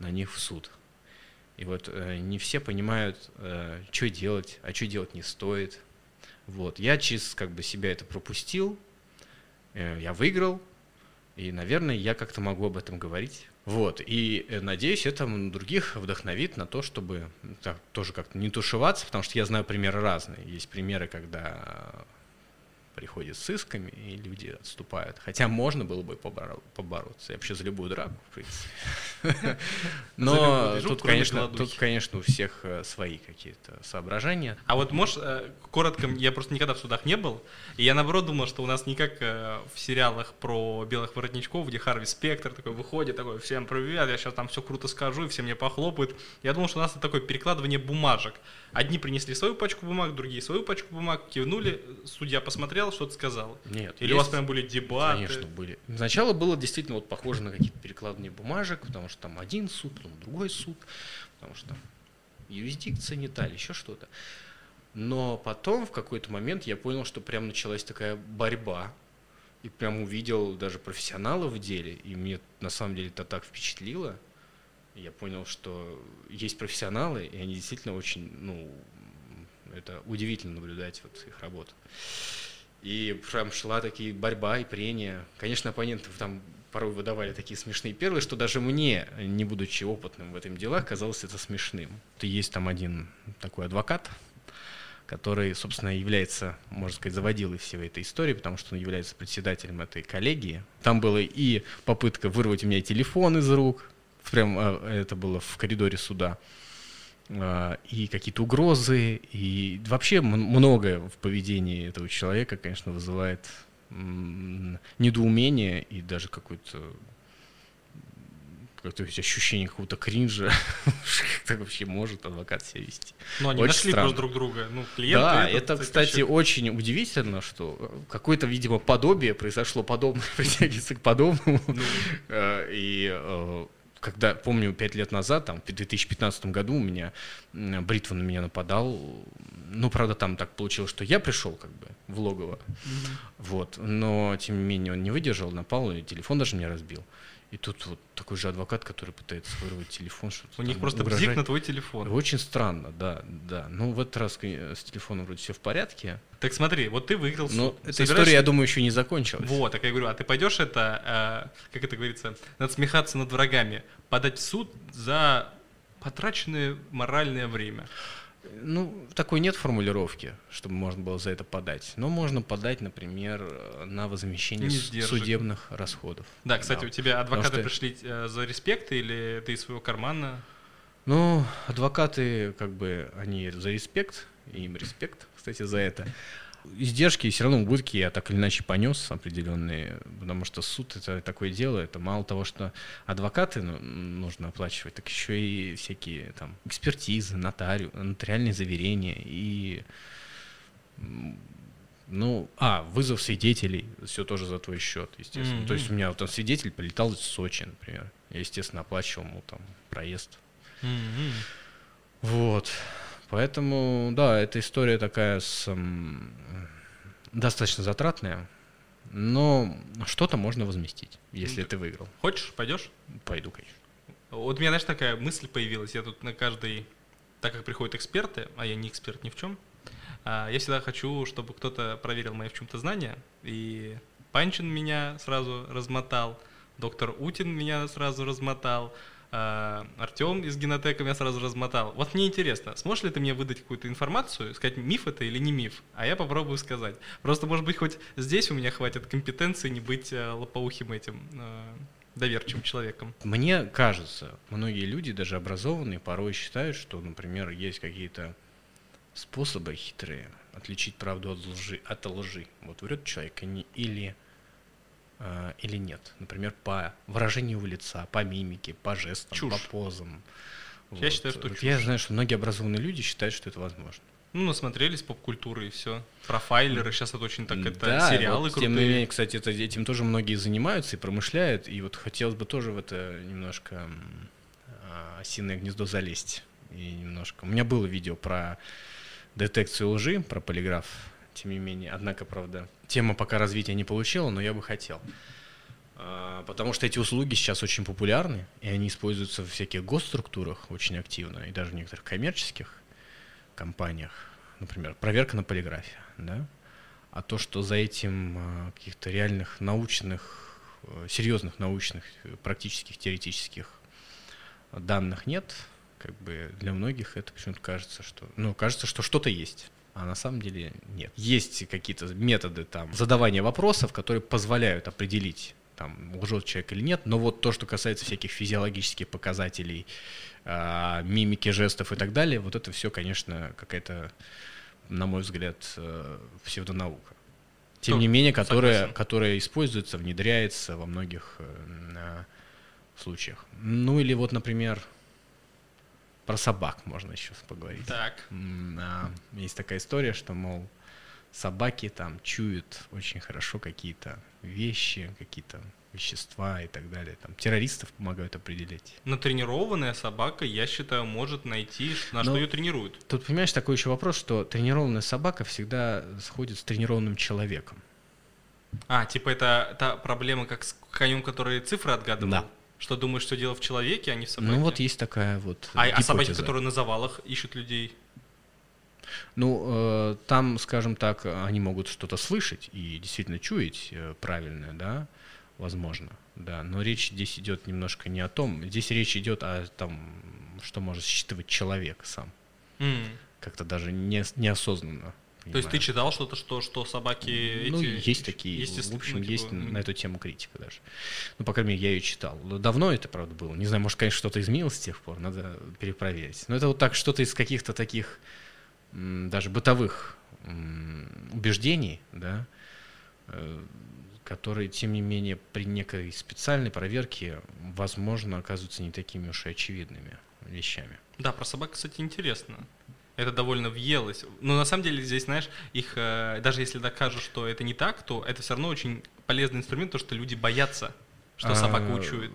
на них в суд. И вот э, не все понимают, э, что делать, а что делать не стоит. Вот. Я через как бы себя это пропустил, э, я выиграл, и, наверное, я как-то могу об этом говорить. Вот, и э, надеюсь, это других вдохновит на то, чтобы так, тоже как-то не тушеваться, потому что я знаю примеры разные. Есть примеры, когда приходит с исками, и люди отступают. Хотя можно было бы побороться. Я вообще за любую драку, в принципе. Но тут, конечно, тут, конечно, у всех э, свои какие-то соображения. А вот можешь, э, коротко, я просто никогда в судах не был, и я наоборот думал, что у нас не как э, в сериалах про белых воротничков, где Харви Спектр такой выходит, такой, всем привет, я сейчас там все круто скажу, и все мне похлопают. Я думал, что у нас это такое перекладывание бумажек. Одни принесли свою пачку бумаг, другие свою пачку бумаг, кивнули, судья посмотрел, что-то сказал. Нет. Или есть, у вас прям были дебаты? Конечно, были. Сначала было действительно вот похоже на какие-то перекладные бумажек, потому что там один суд, потом другой суд, потому что там юрисдикция не та или еще что-то. Но потом в какой-то момент я понял, что прям началась такая борьба, и прям увидел даже профессионалов в деле, и мне на самом деле это так впечатлило, я понял, что есть профессионалы, и они действительно очень, ну, это удивительно наблюдать вот их работу. И прям шла такие борьба и прения. Конечно, оппоненты там порой выдавали такие смешные перлы, что даже мне, не будучи опытным в этом делах, казалось это смешным. Есть там один такой адвокат, который, собственно, является, можно сказать, заводилой всей этой истории, потому что он является председателем этой коллегии. Там была и попытка вырвать у меня телефон из рук, прям а, это было в коридоре суда, и какие-то угрозы, и вообще многое в поведении этого человека, конечно, вызывает недоумение и даже какое-то как-то ощущение какого-то кринжа, как вообще может адвокат себя вести. Ну, они очень нашли странно. просто друг друга. Ну, клиенты, да, это, это кстати, еще... очень удивительно, что какое-то, видимо, подобие произошло, подобное притягивается к подобному. Ну. Э, и э, когда, помню, пять лет назад, там, в 2015 году у меня бритва на меня нападал. Ну, правда, там так получилось, что я пришел как бы в логово. Mm-hmm. Вот. Но, тем не менее, он не выдержал, напал, и телефон даже мне разбил. И тут вот такой же адвокат, который пытается вырвать телефон, что-то У них просто угрожать. бзик на твой телефон. Очень странно, да, да. Ну, в этот раз с телефоном вроде все в порядке. Так смотри, вот ты выиграл Но суд. эта Собираешь... история, я думаю, еще не закончилась. Вот, так я говорю, а ты пойдешь это, э, как это говорится, надсмехаться над врагами, подать в суд за потраченное моральное время? Ну, такой нет формулировки, чтобы можно было за это подать. Но можно подать, например, на возмещение судебных расходов. Да, кстати, да. у тебя адвокаты что... пришли э, за респект или ты из своего кармана? Ну, адвокаты, как бы, они за респект, им респект, кстати, за это. Издержки все равно убытки я так или иначе понес определенные, потому что суд это такое дело, это мало того, что адвокаты ну, нужно оплачивать, так еще и всякие там экспертизы, нотариу, нотариальные заверения и ну, а, вызов свидетелей, все тоже за твой счет, естественно. Mm-hmm. То есть у меня вот там свидетель полетал из Сочи, например. Я, естественно, оплачивал ему там проезд. Mm-hmm. Вот. Поэтому, да, эта история такая с, м, достаточно затратная, но что-то можно возместить, если ты выиграл. Хочешь, пойдешь? Пойду, конечно. Вот у меня, знаешь, такая мысль появилась. Я тут на каждый, так как приходят эксперты, а я не эксперт ни в чем, а, я всегда хочу, чтобы кто-то проверил мои в чем-то знания. И Панчин меня сразу размотал, доктор Утин меня сразу размотал, а, Артем из генотека меня сразу размотал. Вот мне интересно, сможешь ли ты мне выдать какую-то информацию, сказать, миф это или не миф? А я попробую сказать. Просто, может быть, хоть здесь у меня хватит компетенции не быть э, лопоухим этим э, доверчивым человеком. Мне кажется, многие люди, даже образованные, порой считают, что, например, есть какие-то способы хитрые отличить правду от лжи. От лжи. Вот врет человек или, э, или нет. Например, по выражению его лица, по мимике, по жестам, чушь. по позам. Я вот. считаю, что вот чушь. Я знаю, что многие образованные люди считают, что это возможно. Ну, насмотрелись поп-культуры и все. Профайлеры, сейчас это очень так, это да, сериалы вот, крутые. Тем не менее, кстати, это, этим тоже многие занимаются и промышляют, и вот хотелось бы тоже в это немножко э, осиное гнездо залезть. И немножко. У меня было видео про детекцию лжи, про полиграф, тем не менее. Однако, правда, тема пока развития не получила, но я бы хотел. А, потому что эти услуги сейчас очень популярны, и они используются в всяких госструктурах очень активно, и даже в некоторых коммерческих компаниях. Например, проверка на полиграфе, да? А то, что за этим а, каких-то реальных научных, э, серьезных научных, практических, теоретических данных нет, как бы для многих это почему-то кажется, что, ну, кажется, что что-то есть. А на самом деле нет. Есть какие-то методы там задавания вопросов, которые позволяют определить, там, лжет человек или нет, но вот то, что касается всяких физиологических показателей, э, мимики, жестов и так далее, вот это все, конечно, какая-то, на мой взгляд, э, псевдонаука. Тем ну, не менее, которая, которая используется, внедряется во многих э, случаях. Ну или вот, например, про собак можно еще поговорить. Так. Есть такая история, что, мол, собаки там чуют очень хорошо какие-то вещи, какие-то вещества и так далее. Там террористов помогают определять. Натренированная собака, я считаю, может найти, на Но что ее тренируют. Тут, понимаешь, такой еще вопрос, что тренированная собака всегда сходит с тренированным человеком. А, типа это та проблема, как с конем, который цифры отгадывал? Да. Что думаешь, что дело в человеке, а не в собаке? Ну вот есть такая вот А, а собаки, которые на завалах ищут людей? Ну, э, там, скажем так, они могут что-то слышать и действительно чуять э, правильное, да, возможно, да. Но речь здесь идет немножко не о том. Здесь речь идет о том, что может считывать человек сам. Mm. Как-то даже не, неосознанно. То есть ты читал что-то, что, что собаки Ну, эти, есть такие, в общем, ну, типа, есть на эту тему критика даже. Ну, по крайней мере, я ее читал. Давно это, правда, было. Не знаю, может, конечно, что-то изменилось с тех пор, надо перепроверить. Но это вот так, что-то из каких-то таких даже бытовых убеждений, да, э, которые, тем не менее, при некой специальной проверке, возможно, оказываются не такими уж и очевидными вещами. Да, про собак, кстати, интересно это довольно въелось. Но на самом деле здесь, знаешь, их, э, даже если докажут, что это не так, то это все равно очень полезный инструмент, потому что люди боятся, что собака а, учует.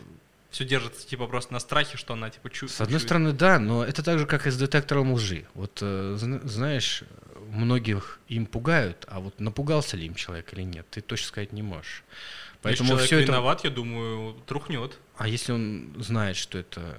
Все держится типа просто на страхе, что она типа чувствует. С одной стороны, да, но это так же, как и с детектором лжи. Вот э, знаешь, многих им пугают, а вот напугался ли им человек или нет, ты точно сказать не можешь. Поэтому если человек все виноват, это... я думаю, трухнет. А если он знает, что это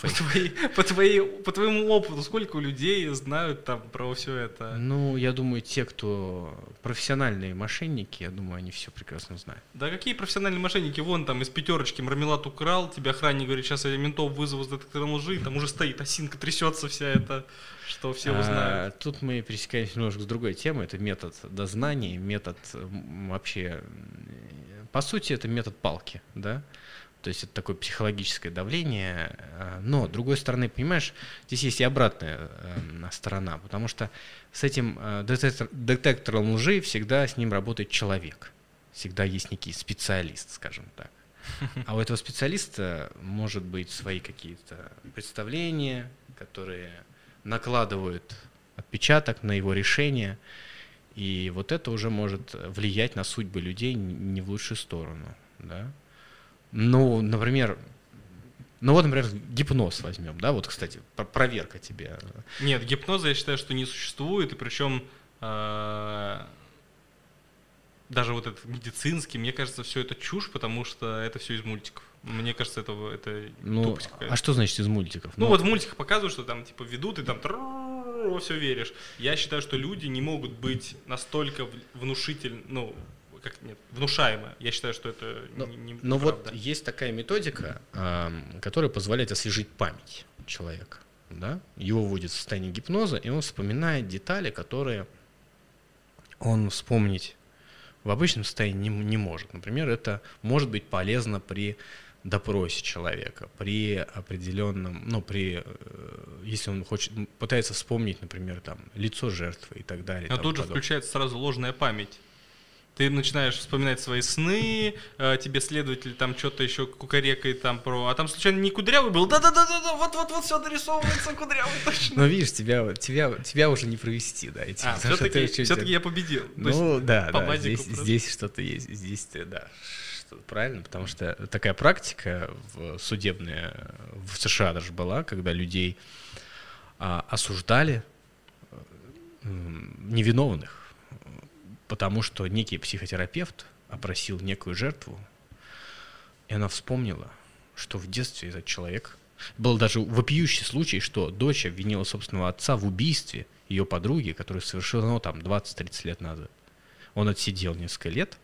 по, твоей, по, твоей, по твоему опыту, сколько людей знают там про все это? Ну, я думаю, те, кто профессиональные мошенники, я думаю, они все прекрасно знают. Да какие профессиональные мошенники? Вон там из пятерочки мармелад украл, тебя охранник говорит, сейчас я ментов вызову с детектором лжи, там уже стоит осинка, трясется вся эта, что все а, узнают. А, тут мы пересекаемся немножко с другой темой, это метод дознания, метод вообще, по сути, это метод палки, да? То есть это такое психологическое давление. Э, но, с другой стороны, понимаешь, здесь есть и обратная эм, сторона, потому что с этим э, детектор, детектором лжи всегда с ним работает человек. Всегда есть некий специалист, скажем так. А у этого специалиста может быть свои какие-то представления, которые накладывают отпечаток на его решение. И вот это уже может влиять на судьбы людей не в лучшую сторону. Да? Ну, например, ну вот, например, гипноз возьмем, да, вот, кстати, проверка тебе. Нет, гипноза я считаю, что не существует, и причем э, даже вот этот медицинский, мне кажется, все это чушь, потому что это все из мультиков. Мне кажется, это, это ну, тупость А что значит из мультиков? Ну, ну вот в мультиках показывают, что там типа ведут, и там во все веришь. Я считаю, что люди не могут быть настолько внушительны, ну, как нет, внушаемо. Я считаю, что это но, не, не Но правда. вот есть такая методика, э, которая позволяет освежить память человека. Да? Его вводит в состояние гипноза, и он вспоминает детали, которые он вспомнить в обычном состоянии не, не может. Например, это может быть полезно при допросе человека, при определенном, ну, при, э, если он хочет, пытается вспомнить, например, там, лицо жертвы и так далее. А тут же включается сразу ложная память. Ты начинаешь вспоминать свои сны, э, тебе следователь там что-то еще кукарекает там про... А там случайно не кудрявый был? Да-да-да-да, вот-вот-вот все дорисовывается кудрявый точно. Ну видишь, тебя, тебя, тебя уже не провести, да. Эти, а, все-таки, все-таки я победил. Ну да, да, здесь, здесь что-то есть, здесь, да, что-то правильно, потому что такая практика в судебная в США даже была, когда людей а, осуждали невиновных потому что некий психотерапевт опросил некую жертву, и она вспомнила, что в детстве этот человек... Был даже вопиющий случай, что дочь обвинила собственного отца в убийстве ее подруги, которое совершено там 20-30 лет назад. Он отсидел несколько лет,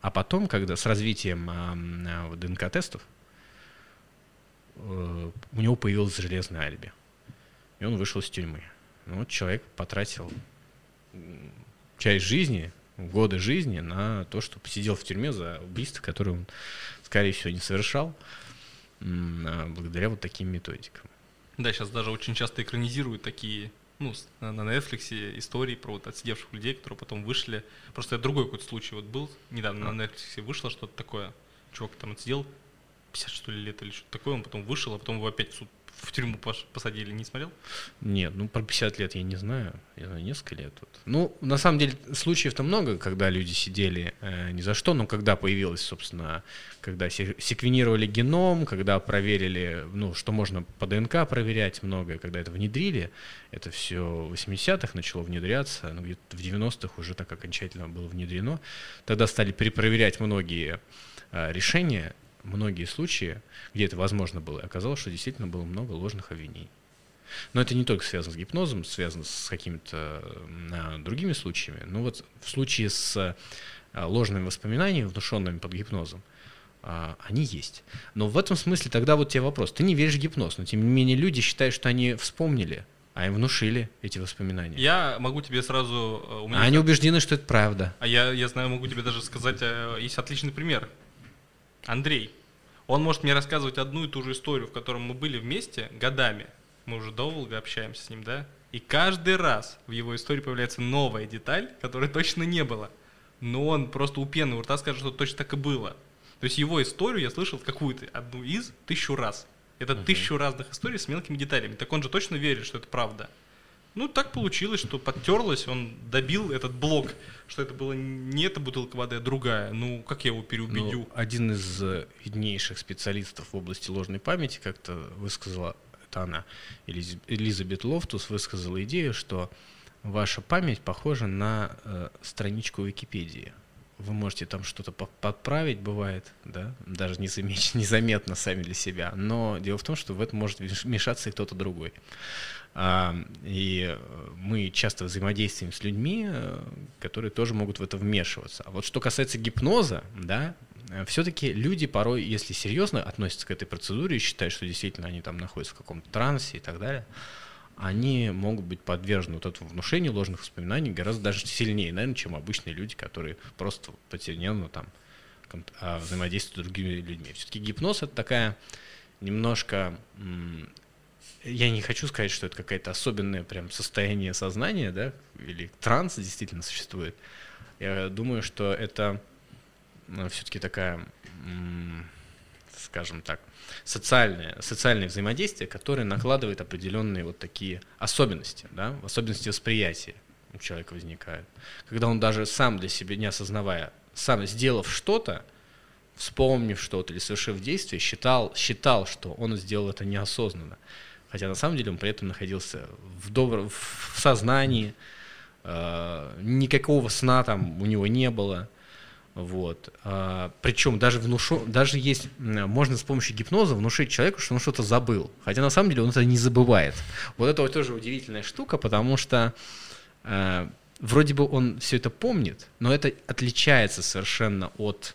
а потом, когда с развитием э, ДНК-тестов, э, у него появилось железное алиби. И он вышел из тюрьмы. Ну, вот человек потратил часть жизни, годы жизни на то, что посидел в тюрьме за убийство, которое он, скорее всего, не совершал, а благодаря вот таким методикам. Да, сейчас даже очень часто экранизируют такие, ну, на Netflix истории про вот отсидевших людей, которые потом вышли. Просто это другой какой-то случай вот был, недавно а. на Netflix вышло что-то такое. Чувак там отсидел 50 что ли лет или что-то такое, он потом вышел, а потом его опять в суд в тюрьму посадили, не смотрел? Нет, ну про 50 лет я не знаю, я знаю несколько лет. Вот. Ну, на самом деле, случаев-то много, когда люди сидели э, ни за что, но когда появилось, собственно, когда секвенировали геном, когда проверили, ну, что можно по ДНК проверять многое, когда это внедрили, это все в 80-х начало внедряться, ну, где-то в 90-х уже так окончательно было внедрено, тогда стали перепроверять многие э, решения, многие случаи, где это возможно было, оказалось, что действительно было много ложных обвинений. Но это не только связано с гипнозом, связано с какими-то а, другими случаями. Но вот в случае с а, ложными воспоминаниями, внушенными под гипнозом, а, они есть. Но в этом смысле тогда вот тебе вопрос. Ты не веришь в гипноз, но тем не менее люди считают, что они вспомнили, а им внушили эти воспоминания. Я могу тебе сразу... Э, у меня а они убеждены, что это правда. А я, я знаю, могу тебе даже сказать, э, есть отличный пример. Андрей. Он может мне рассказывать одну и ту же историю, в которой мы были вместе годами. Мы уже долго общаемся с ним, да? И каждый раз в его истории появляется новая деталь, которой точно не было. Но он просто у пены у рта скажет, что точно так и было. То есть его историю я слышал какую-то, одну из, тысячу раз. Это uh-huh. тысячу разных историй с мелкими деталями. Так он же точно верит, что это правда. Ну, так получилось, что подтерлось, он добил этот блок, что это была не эта бутылка воды, а другая. Ну, как я его переубедю? Ну, один из э, виднейших специалистов в области ложной памяти как-то высказала, это она, Элизабет Лофтус высказала идею, что ваша память похожа на э, страничку Википедии. Вы можете там что-то подправить, бывает, да, даже незаметно сами для себя. Но дело в том, что в этом может вмешаться и кто-то другой. И мы часто взаимодействуем с людьми, э, которые тоже могут в это вмешиваться. А вот что касается гипноза, да, э, все-таки люди порой, если серьезно относятся к этой процедуре и считают, что действительно они там находятся в каком-то трансе и так далее, они могут быть подвержены вот этому внушению ложных воспоминаний гораздо даже сильнее, наверное, чем обычные люди, которые просто потерянно там а взаимодействие с другими людьми. Все-таки гипноз это такая немножко я не хочу сказать, что это какое-то особенное прям состояние сознания, да, или транс действительно существует. Я думаю, что это ну, все-таки такая, скажем так, социальное, социальное взаимодействие, которое накладывает определенные вот такие особенности, да, особенности восприятия у человека возникают. Когда он даже сам для себя, не осознавая, сам сделав что-то, вспомнив что-то или совершив действие, считал, считал, что он сделал это неосознанно. Хотя на самом деле он при этом находился в, добр... в сознании, э, никакого сна там у него не было. Вот. А, причем даже, внушу, даже есть, можно с помощью гипноза внушить человеку, что он что-то забыл. Хотя на самом деле он это не забывает. Вот это вот тоже удивительная штука, потому что э, вроде бы он все это помнит, но это отличается совершенно от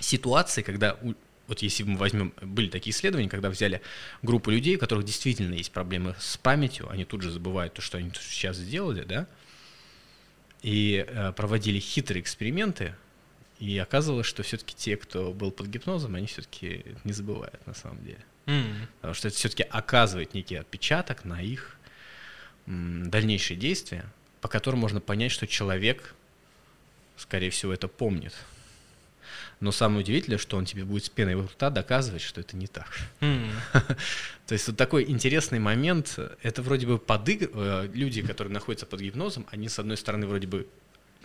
ситуации, когда у, вот если мы возьмем, были такие исследования, когда взяли группу людей, у которых действительно есть проблемы с памятью, они тут же забывают то, что они сейчас сделали, да, и э, проводили хитрые эксперименты, и оказывалось, что все-таки те, кто был под гипнозом, они все-таки не забывают на самом деле. Mm-hmm. Потому что это все-таки оказывает некий отпечаток на их дальнейшие действия, по которым можно понять, что человек, скорее всего, это помнит. Но самое удивительное, что он тебе будет с пеной в рта доказывать, что это не так. Mm. То есть вот такой интересный момент. Это вроде бы подыг... Э, люди, которые находятся под гипнозом, они, с одной стороны, вроде бы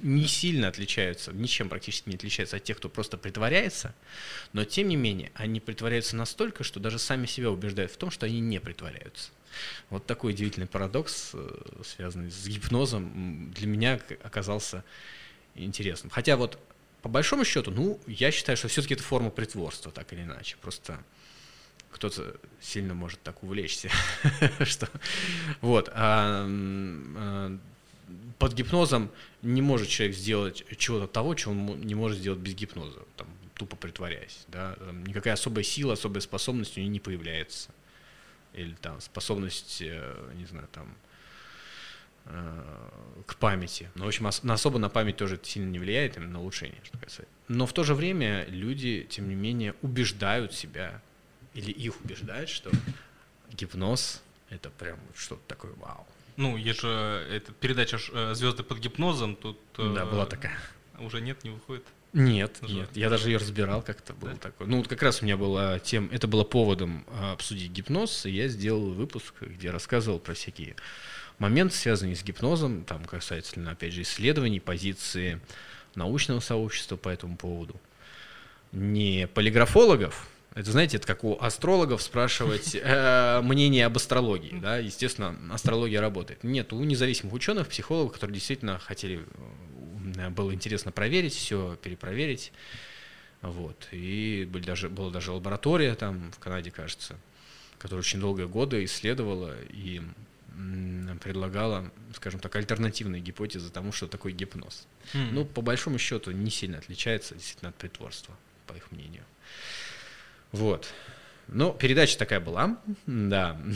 не сильно отличаются, ничем практически не отличаются от тех, кто просто притворяется, но тем не менее они притворяются настолько, что даже сами себя убеждают в том, что они не притворяются. Вот такой удивительный парадокс, э, связанный с гипнозом, для меня оказался интересным. Хотя вот по большому счету, ну, я считаю, что все-таки это форма притворства, так или иначе. Просто кто-то сильно может так увлечься, что вот. А, под гипнозом не может человек сделать чего-то того, чего он не может сделать без гипноза, там, тупо притворяясь. Да? Там, никакая особая сила, особая способность у него не появляется. Или там способность, э, не знаю, там, Э, к памяти. Но, в общем, на особо на память тоже это сильно не влияет, именно на улучшение, что касается. Но в то же время люди, тем не менее, убеждают себя, или их убеждают, что гипноз — это прям что-то такое вау. Ну, есть же эта передача э, «Звезды под гипнозом», тут... Да, была такая. Уже нет, не выходит? Нет, Уже. нет. Я даже ее разбирал как-то было да? такое. Ну, вот как раз у меня была тем, это было поводом обсудить гипноз, и я сделал выпуск, где рассказывал про всякие момент, связанный с гипнозом, там касательно, опять же, исследований, позиции научного сообщества по этому поводу. Не полиграфологов, это, знаете, это как у астрологов спрашивать э, мнение об астрологии, да, естественно, астрология работает. Нет, у независимых ученых, психологов, которые действительно хотели, э, было интересно проверить все, перепроверить, вот, и были даже, была даже лаборатория там в Канаде, кажется, которая очень долгие годы исследовала и предлагала, скажем так, альтернативные гипотезы тому, что такое гипноз. Mm. Ну, по большому счету, не сильно отличается действительно от притворства, по их мнению. Вот. Ну, передача такая была, да.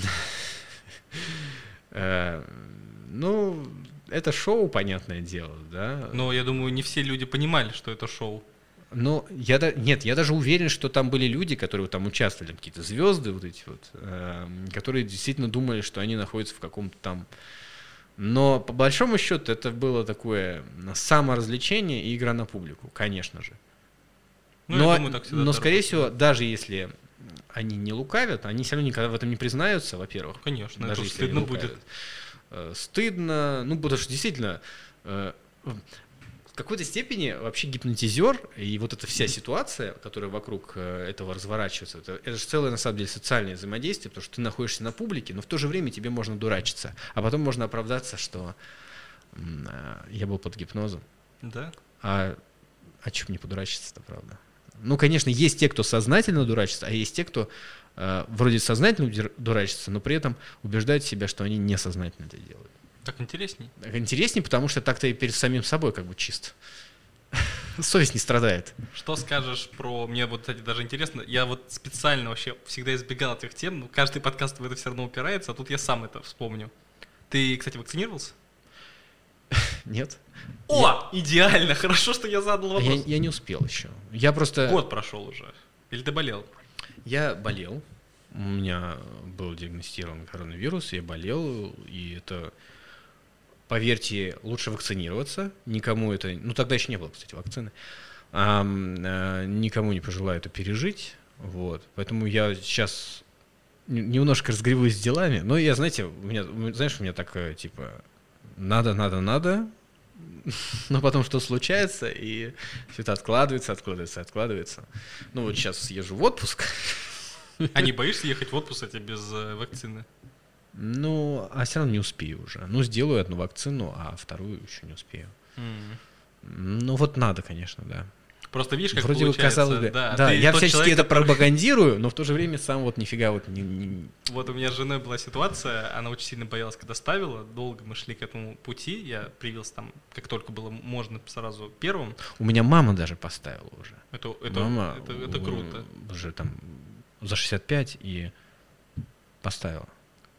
Э, ну, это шоу, понятное дело, да. Но я думаю, не все люди понимали, что это шоу. Но я да, нет, я даже уверен, что там были люди, которые там участвовали, какие-то звезды вот эти вот, э, которые действительно думали, что они находятся в каком-то там. Но по большому счету это было такое саморазвлечение и игра на публику, конечно же. Ну, но, думаю, но скорее всего, даже если они не лукавят, они все равно никогда в этом не признаются, во-первых. Конечно, даже это если стыдно будет. Э, стыдно, ну потому что действительно э, какой-то степени вообще гипнотизер и вот эта вся ситуация, которая вокруг э, этого разворачивается, это, это же целое, на самом деле, социальное взаимодействие, потому что ты находишься на публике, но в то же время тебе можно дурачиться, а потом можно оправдаться, что э, я был под гипнозом. Да. А, а чем мне подурачиться-то, правда? Ну, конечно, есть те, кто сознательно дурачится, а есть те, кто э, вроде сознательно дурачится, но при этом убеждают себя, что они несознательно это делают. Так интересней. Так интересней, потому что так-то и перед самим собой как бы чист. Совесть не страдает. Что скажешь про... Мне вот, кстати, даже интересно. Я вот специально вообще всегда избегал этих тем. но Каждый подкаст в это все равно упирается, а тут я сам это вспомню. Ты, кстати, вакцинировался? Нет? О, идеально, хорошо, что я задал А Я, вопрос. я не успел еще. Я просто... Год прошел уже. Или ты болел? Я болел. У меня был диагностирован коронавирус, я болел, и это, поверьте, лучше вакцинироваться. Никому это... Ну, тогда еще не было, кстати, вакцины. Э, никому не пожелаю это пережить. Вот. Поэтому я сейчас немножко разгребусь с делами. Но я, знаете, у меня, знаешь, у меня так, э, типа, надо, надо, надо, но потом что случается, и все это откладывается, откладывается, откладывается. Ну, вот сейчас съезжу в отпуск, А не боишься ехать в отпуск, кстати, без э, вакцины? Ну, а все равно не успею уже. Ну, сделаю одну вакцину, а вторую еще не успею. М. Ну, вот надо, конечно, да. Просто видишь, как Вроде бы получается. казалось бы. да, Да, я всячески человек, это который- пропагандирую, но в то же время сам вот нифига вот не... не- Вот у меня с женой была ситуация, она очень сильно боялась, когда ставила, долго мы шли к этому пути, я привился там, как только было можно, сразу первым. У меня мама даже поставила уже. Это, это, мама это, это круто. Уже там за 65 и поставила.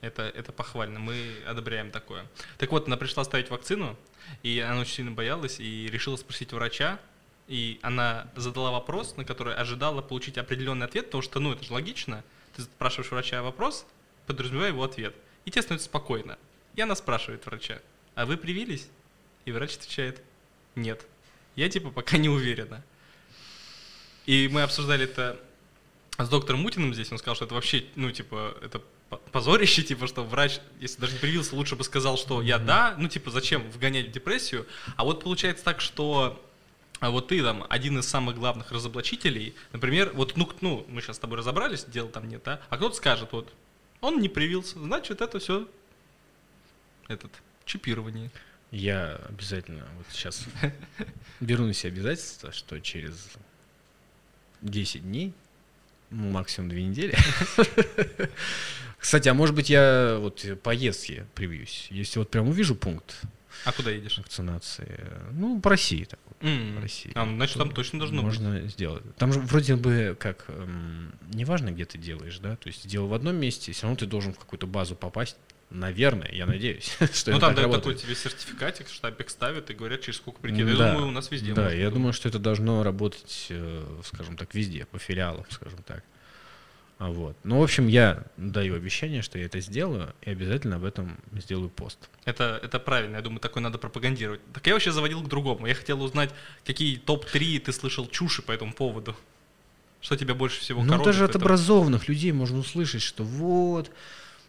Это, это похвально, мы одобряем такое. Так вот, она пришла ставить вакцину, и она очень сильно боялась, и решила спросить врача, и она задала вопрос, на который ожидала получить определенный ответ, потому что, ну, это же логично. Ты спрашиваешь врача вопрос, подразумевая его ответ. И тебе становится спокойно. И она спрашивает врача, а вы привились? И врач отвечает, нет. Я типа пока не уверена. И мы обсуждали это с доктором Мутиным здесь, он сказал, что это вообще, ну, типа, это позорище, типа, что врач, если даже не привился, лучше бы сказал, что я да, ну, типа, зачем вгонять в депрессию. А вот получается так, что а вот ты там один из самых главных разоблачителей, например, вот, ну, ну, мы сейчас с тобой разобрались, дела там нет, да, а кто-то скажет, вот, он не привился, значит, это все этот, чипирование. Я обязательно вот сейчас беру на себя обязательство, что через 10 дней, максимум 2 недели. Кстати, а может быть я вот поездки привьюсь, если вот прям увижу пункт А куда едешь? вакцинации, ну, по России так по России. а, ну, значит, там то точно должно быть. можно сделать. Там же вроде бы как, эм, неважно, где ты делаешь, да, то есть сделал в одном месте, все равно ты должен в какую-то базу попасть, наверное, я надеюсь, что Ну, там дают такой тебе сертификатик, штампик ставят и говорят, через сколько прийти. Я Да, думаю, у нас везде. Да, я думаю, что это должно работать, э, скажем так, везде, по филиалам, скажем так. А Вот. Ну, в общем, я даю обещание, что я это сделаю, и обязательно об этом сделаю пост. Это, это правильно, я думаю, такой надо пропагандировать. Так я вообще заводил к другому. Я хотел узнать, какие топ-3 ты слышал чуши по этому поводу. Что тебя больше всего Ну, даже от образованных людей можно услышать, что вот,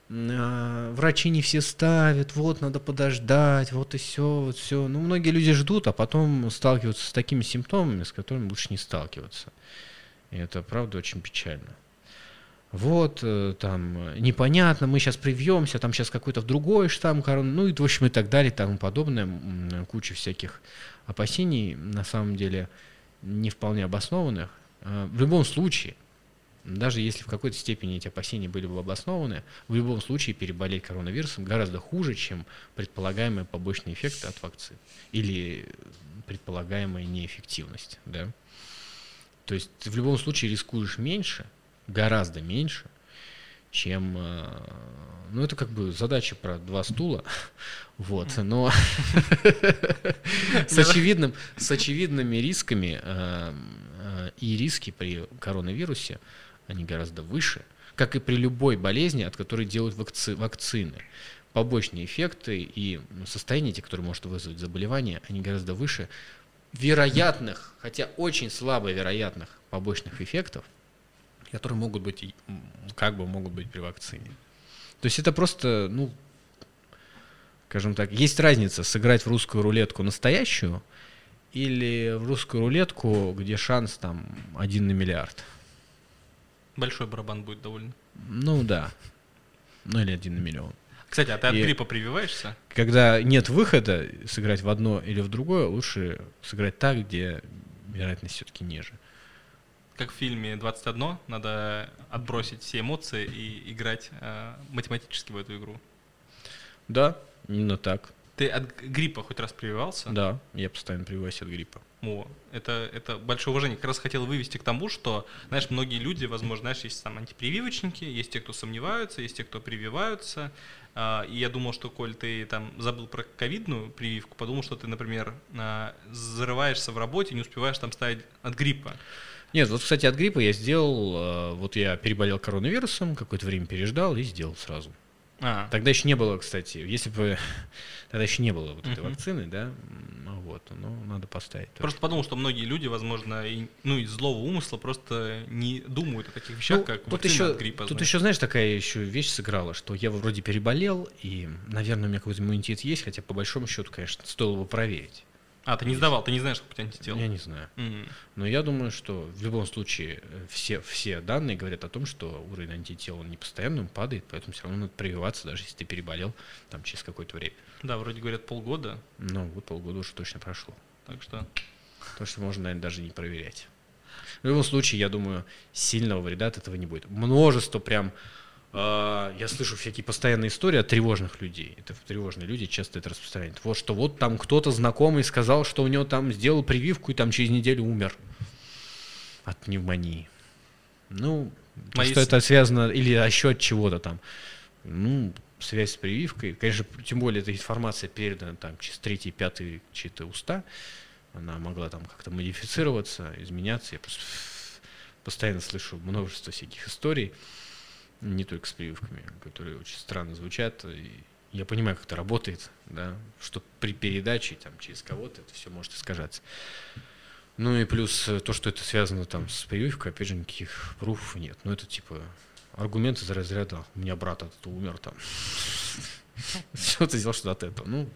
а, врачи не все ставят, вот, надо подождать, вот и все, вот все. Ну, многие люди ждут, а потом сталкиваются с такими симптомами, с которыми лучше не сталкиваться. И это, правда, очень печально. Вот, э, там, э, непонятно, мы сейчас привьемся, там сейчас какой-то другой штамм корона, ну и, в общем, и так далее, и тому подобное, куча всяких опасений, на самом деле, не вполне обоснованных. Э, В любом случае, даже если в какой-то степени эти опасения были бы обоснованы, в любом случае переболеть коронавирусом гораздо хуже, чем предполагаемые побочные эффекты от вакцин или предполагаемая неэффективность. Да? То есть ты в любом случае рискуешь меньше, гораздо меньше, чем... э, Ну, это как бы задача про два стула, вот, но с, очевидным, с очевидными рисками э, э, и риски при коронавирусе, они гораздо выше, как и при любой болезни, от которой делают вакци- вакцины. Побочные эффекты и состояние, те, которые может вызвать заболевание, они гораздо выше вероятных, хотя очень слабо вероятных побочных эффектов, которые могут быть, как бы могут быть при вакцине. То есть это просто, ну, скажем так, есть разница сыграть в русскую рулетку настоящую или в русскую рулетку, где шанс там один на миллиард. Большой барабан будет довольно. Ну да. Ну или один на миллион. Кстати, а ты от И- гриппа прививаешься? Когда нет выхода сыграть в одно или в другое, лучше сыграть так, где вероятность все-таки ниже. Как в фильме «21», надо отбросить все эмоции и играть э, математически в эту игру. Да, именно так. Ты от гриппа хоть раз прививался? Да, я постоянно прививаюсь от гриппа. О, это, это большое уважение. Как раз хотел вывести к тому, что, знаешь, многие люди, возможно, знаешь, есть там антипрививочники, есть те, кто сомневаются, есть те, кто прививаются. А, и я думал, что, коль ты там забыл про ковидную прививку, подумал, что ты, например, а, зарываешься в работе, не успеваешь там ставить от гриппа. Нет, вот, кстати, от гриппа я сделал, а, вот я переболел коронавирусом, какое-то время переждал и сделал сразу. А. Тогда еще не было, кстати, если бы тогда еще не было вот этой uh-huh. вакцины, да, ну вот, ну надо поставить. Просто тоже. подумал, что многие люди, возможно, и, ну из злого умысла просто не думают о таких вещах, ну, как тут еще, от гриппа. Тут знаешь. еще, знаешь, такая еще вещь сыграла, что я вроде переболел и, наверное, у меня какой-то иммунитет есть, хотя по большому счету, конечно, стоило бы проверить. А, ты не сдавал, ты не знаешь, сколько у тебя антител? Я не знаю. Mm-hmm. Но я думаю, что в любом случае э, все, все данные говорят о том, что уровень антител он не постоянно, он падает, поэтому все равно надо прививаться, даже если ты переболел там через какое-то время. Да, вроде говорят полгода. Ну, вот полгода уже точно прошло. Так что... То, что можно, наверное, даже не проверять. В любом случае, я думаю, сильного вреда от этого не будет. Множество прям я слышу всякие постоянные истории от тревожных людей. Это тревожные люди часто это распространяют. Вот что вот там кто-то знакомый сказал, что у него там сделал прививку и там через неделю умер от пневмонии. Ну, Мои что это связано или еще от чего-то там. Ну, связь с прививкой. Конечно, тем более эта информация передана там через третий, пятый чьи-то уста. Она могла там как-то модифицироваться, изменяться. Я постоянно слышу множество всяких историй не только с прививками, которые очень странно звучат. И я понимаю, как это работает, да, что при передаче там, через кого-то это все может искажаться. Ну и плюс э, то, что это связано там с прививкой, опять же, никаких пруфов нет. Ну это типа аргументы из разряда «у меня брат этот умер там». Что ты сделал что от этого? Ну,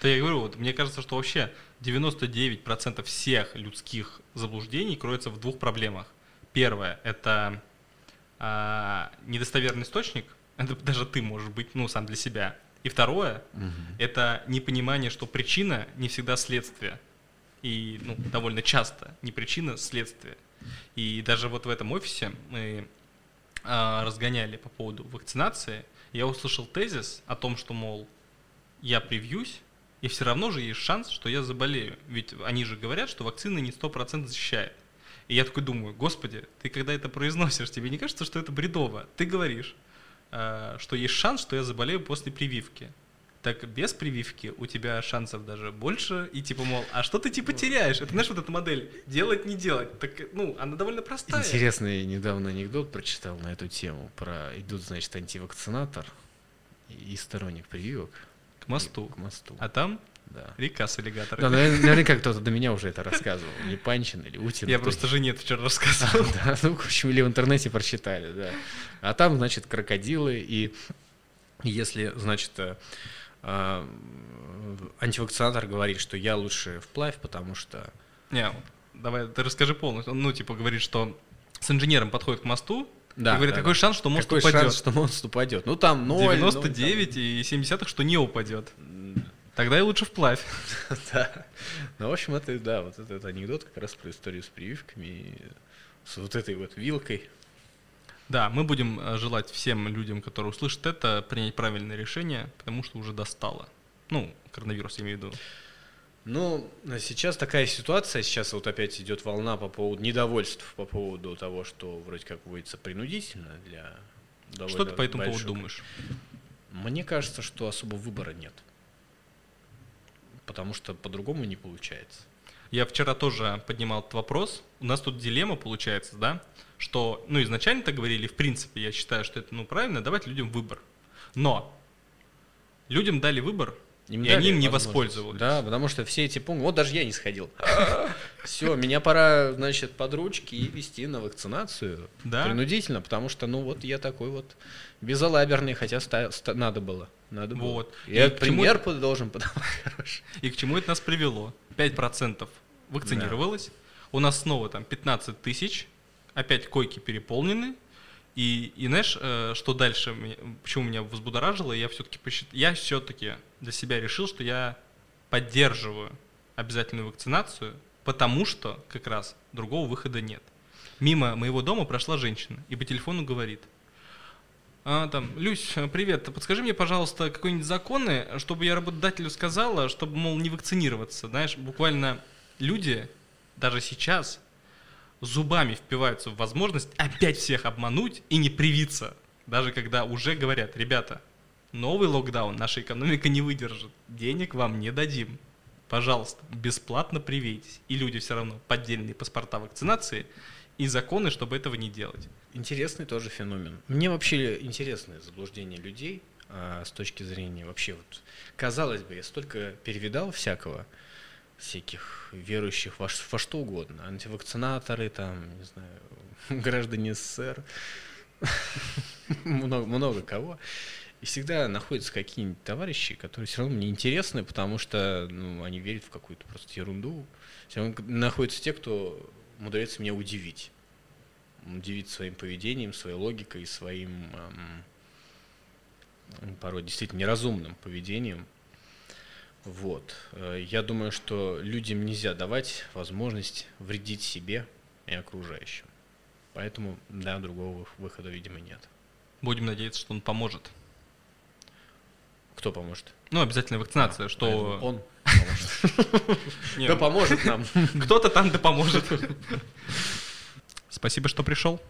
то я говорю, вот мне кажется, что вообще 99% всех людских заблуждений кроется в двух проблемах. Первое – это а, недостоверный источник, это даже ты можешь быть, ну, сам для себя. И второе, угу. это непонимание, что причина не всегда следствие. И ну, довольно часто не причина, следствие. И даже вот в этом офисе мы а, разгоняли по поводу вакцинации, я услышал тезис о том, что, мол, я привьюсь, и все равно же есть шанс, что я заболею. Ведь они же говорят, что вакцина не 100% защищает. И я такой думаю, господи, ты когда это произносишь, тебе не кажется, что это бредово? Ты говоришь, э, что есть шанс, что я заболею после прививки. Так без прививки у тебя шансов даже больше, и типа, мол, а что ты типа теряешь? Это знаешь, вот эта модель делать, не делать. Так, ну, она довольно простая. Интересный недавно анекдот прочитал на эту тему. Про идут, значит, антивакцинатор и сторонник прививок. К мосту. К мосту. А там да. Река с аллигаторами. Да, наверняка кто-то до меня уже это рассказывал. Не Панчин или Утин. Я просто жене это вчера рассказывал. Да, ну, в общем, или в интернете прочитали, да. А там, значит, крокодилы, и если, значит, э, а, антивакцинатор говорит, что я лучше вплавь, потому что... Не, давай, ты расскажи полностью. Он, ну, типа, говорит, что с инженером подходит к мосту, да, и говорит, да, какой да. шанс, что мост какой упадет? шанс, что мост упадет? Ну, там 0. 99 0, и 70 что не упадет. Тогда и лучше вплавь. да. Ну, в общем, это, да, вот этот анекдот как раз про историю с прививками, с вот этой вот вилкой. Да, мы будем э, желать всем людям, которые услышат это, принять правильное решение, потому что уже достало. Ну, коронавирус, я имею в виду. Ну, сейчас такая ситуация, сейчас вот опять идет волна по поводу недовольств по поводу того, что вроде как вводится принудительно для Что ты по этому большого. поводу думаешь? Мне кажется, что особо выбора нет потому что по-другому не получается. Я вчера тоже поднимал этот вопрос. У нас тут дилемма получается, да, что, ну, изначально-то говорили, в принципе, я считаю, что это, ну, правильно, давать людям выбор. Но людям дали выбор, им и они им не воспользовались. Да, потому что все эти пункты... Вот даже я не сходил. Все, меня пора, значит, под ручки и вести на вакцинацию. Да? Принудительно, потому что, ну, вот я такой вот безалаберный, хотя надо было. Надо вот. было. Я и пример чему... должен подавать. И к чему это нас привело? 5% вакцинировалось. Да. У нас снова там 15 тысяч. Опять койки переполнены. И, и знаешь, э, что дальше, почему меня возбудоражило, я все-таки посчит... я все-таки для себя решил, что я поддерживаю обязательную вакцинацию, потому что как раз другого выхода нет. Мимо моего дома прошла женщина и по телефону говорит, А, там, Люсь, привет, подскажи мне, пожалуйста, какие-нибудь законы, чтобы я работодателю сказала, чтобы, мол, не вакцинироваться. Знаешь, буквально люди даже сейчас зубами впиваются в возможность опять всех обмануть и не привиться. Даже когда уже говорят, ребята, новый локдаун наша экономика не выдержит, денег вам не дадим. Пожалуйста, бесплатно привейтесь. И люди все равно поддельные паспорта вакцинации и законы, чтобы этого не делать. Интересный тоже феномен. Мне вообще интересное заблуждение людей а, с точки зрения вообще вот, казалось бы, я столько перевидал всякого, всяких верующих во, во что угодно, антивакцинаторы, там, не знаю, граждане СССР, много, много кого. И всегда находятся какие-нибудь товарищи, которые все равно мне интересны, потому что ну, они верят в какую-то просто ерунду. Все равно находятся те, кто умудряется меня удивить. Удивить своим поведением, своей логикой, своим эм, порой действительно неразумным поведением. Вот. Э, я думаю, что людям нельзя давать возможность вредить себе и окружающим. Поэтому, да, другого выхода, видимо, нет. Будем надеяться, что он поможет. Кто поможет? Ну, обязательно вакцинация, а, что... Он поможет. Да поможет нам. Кто-то там да поможет. Спасибо, что пришел.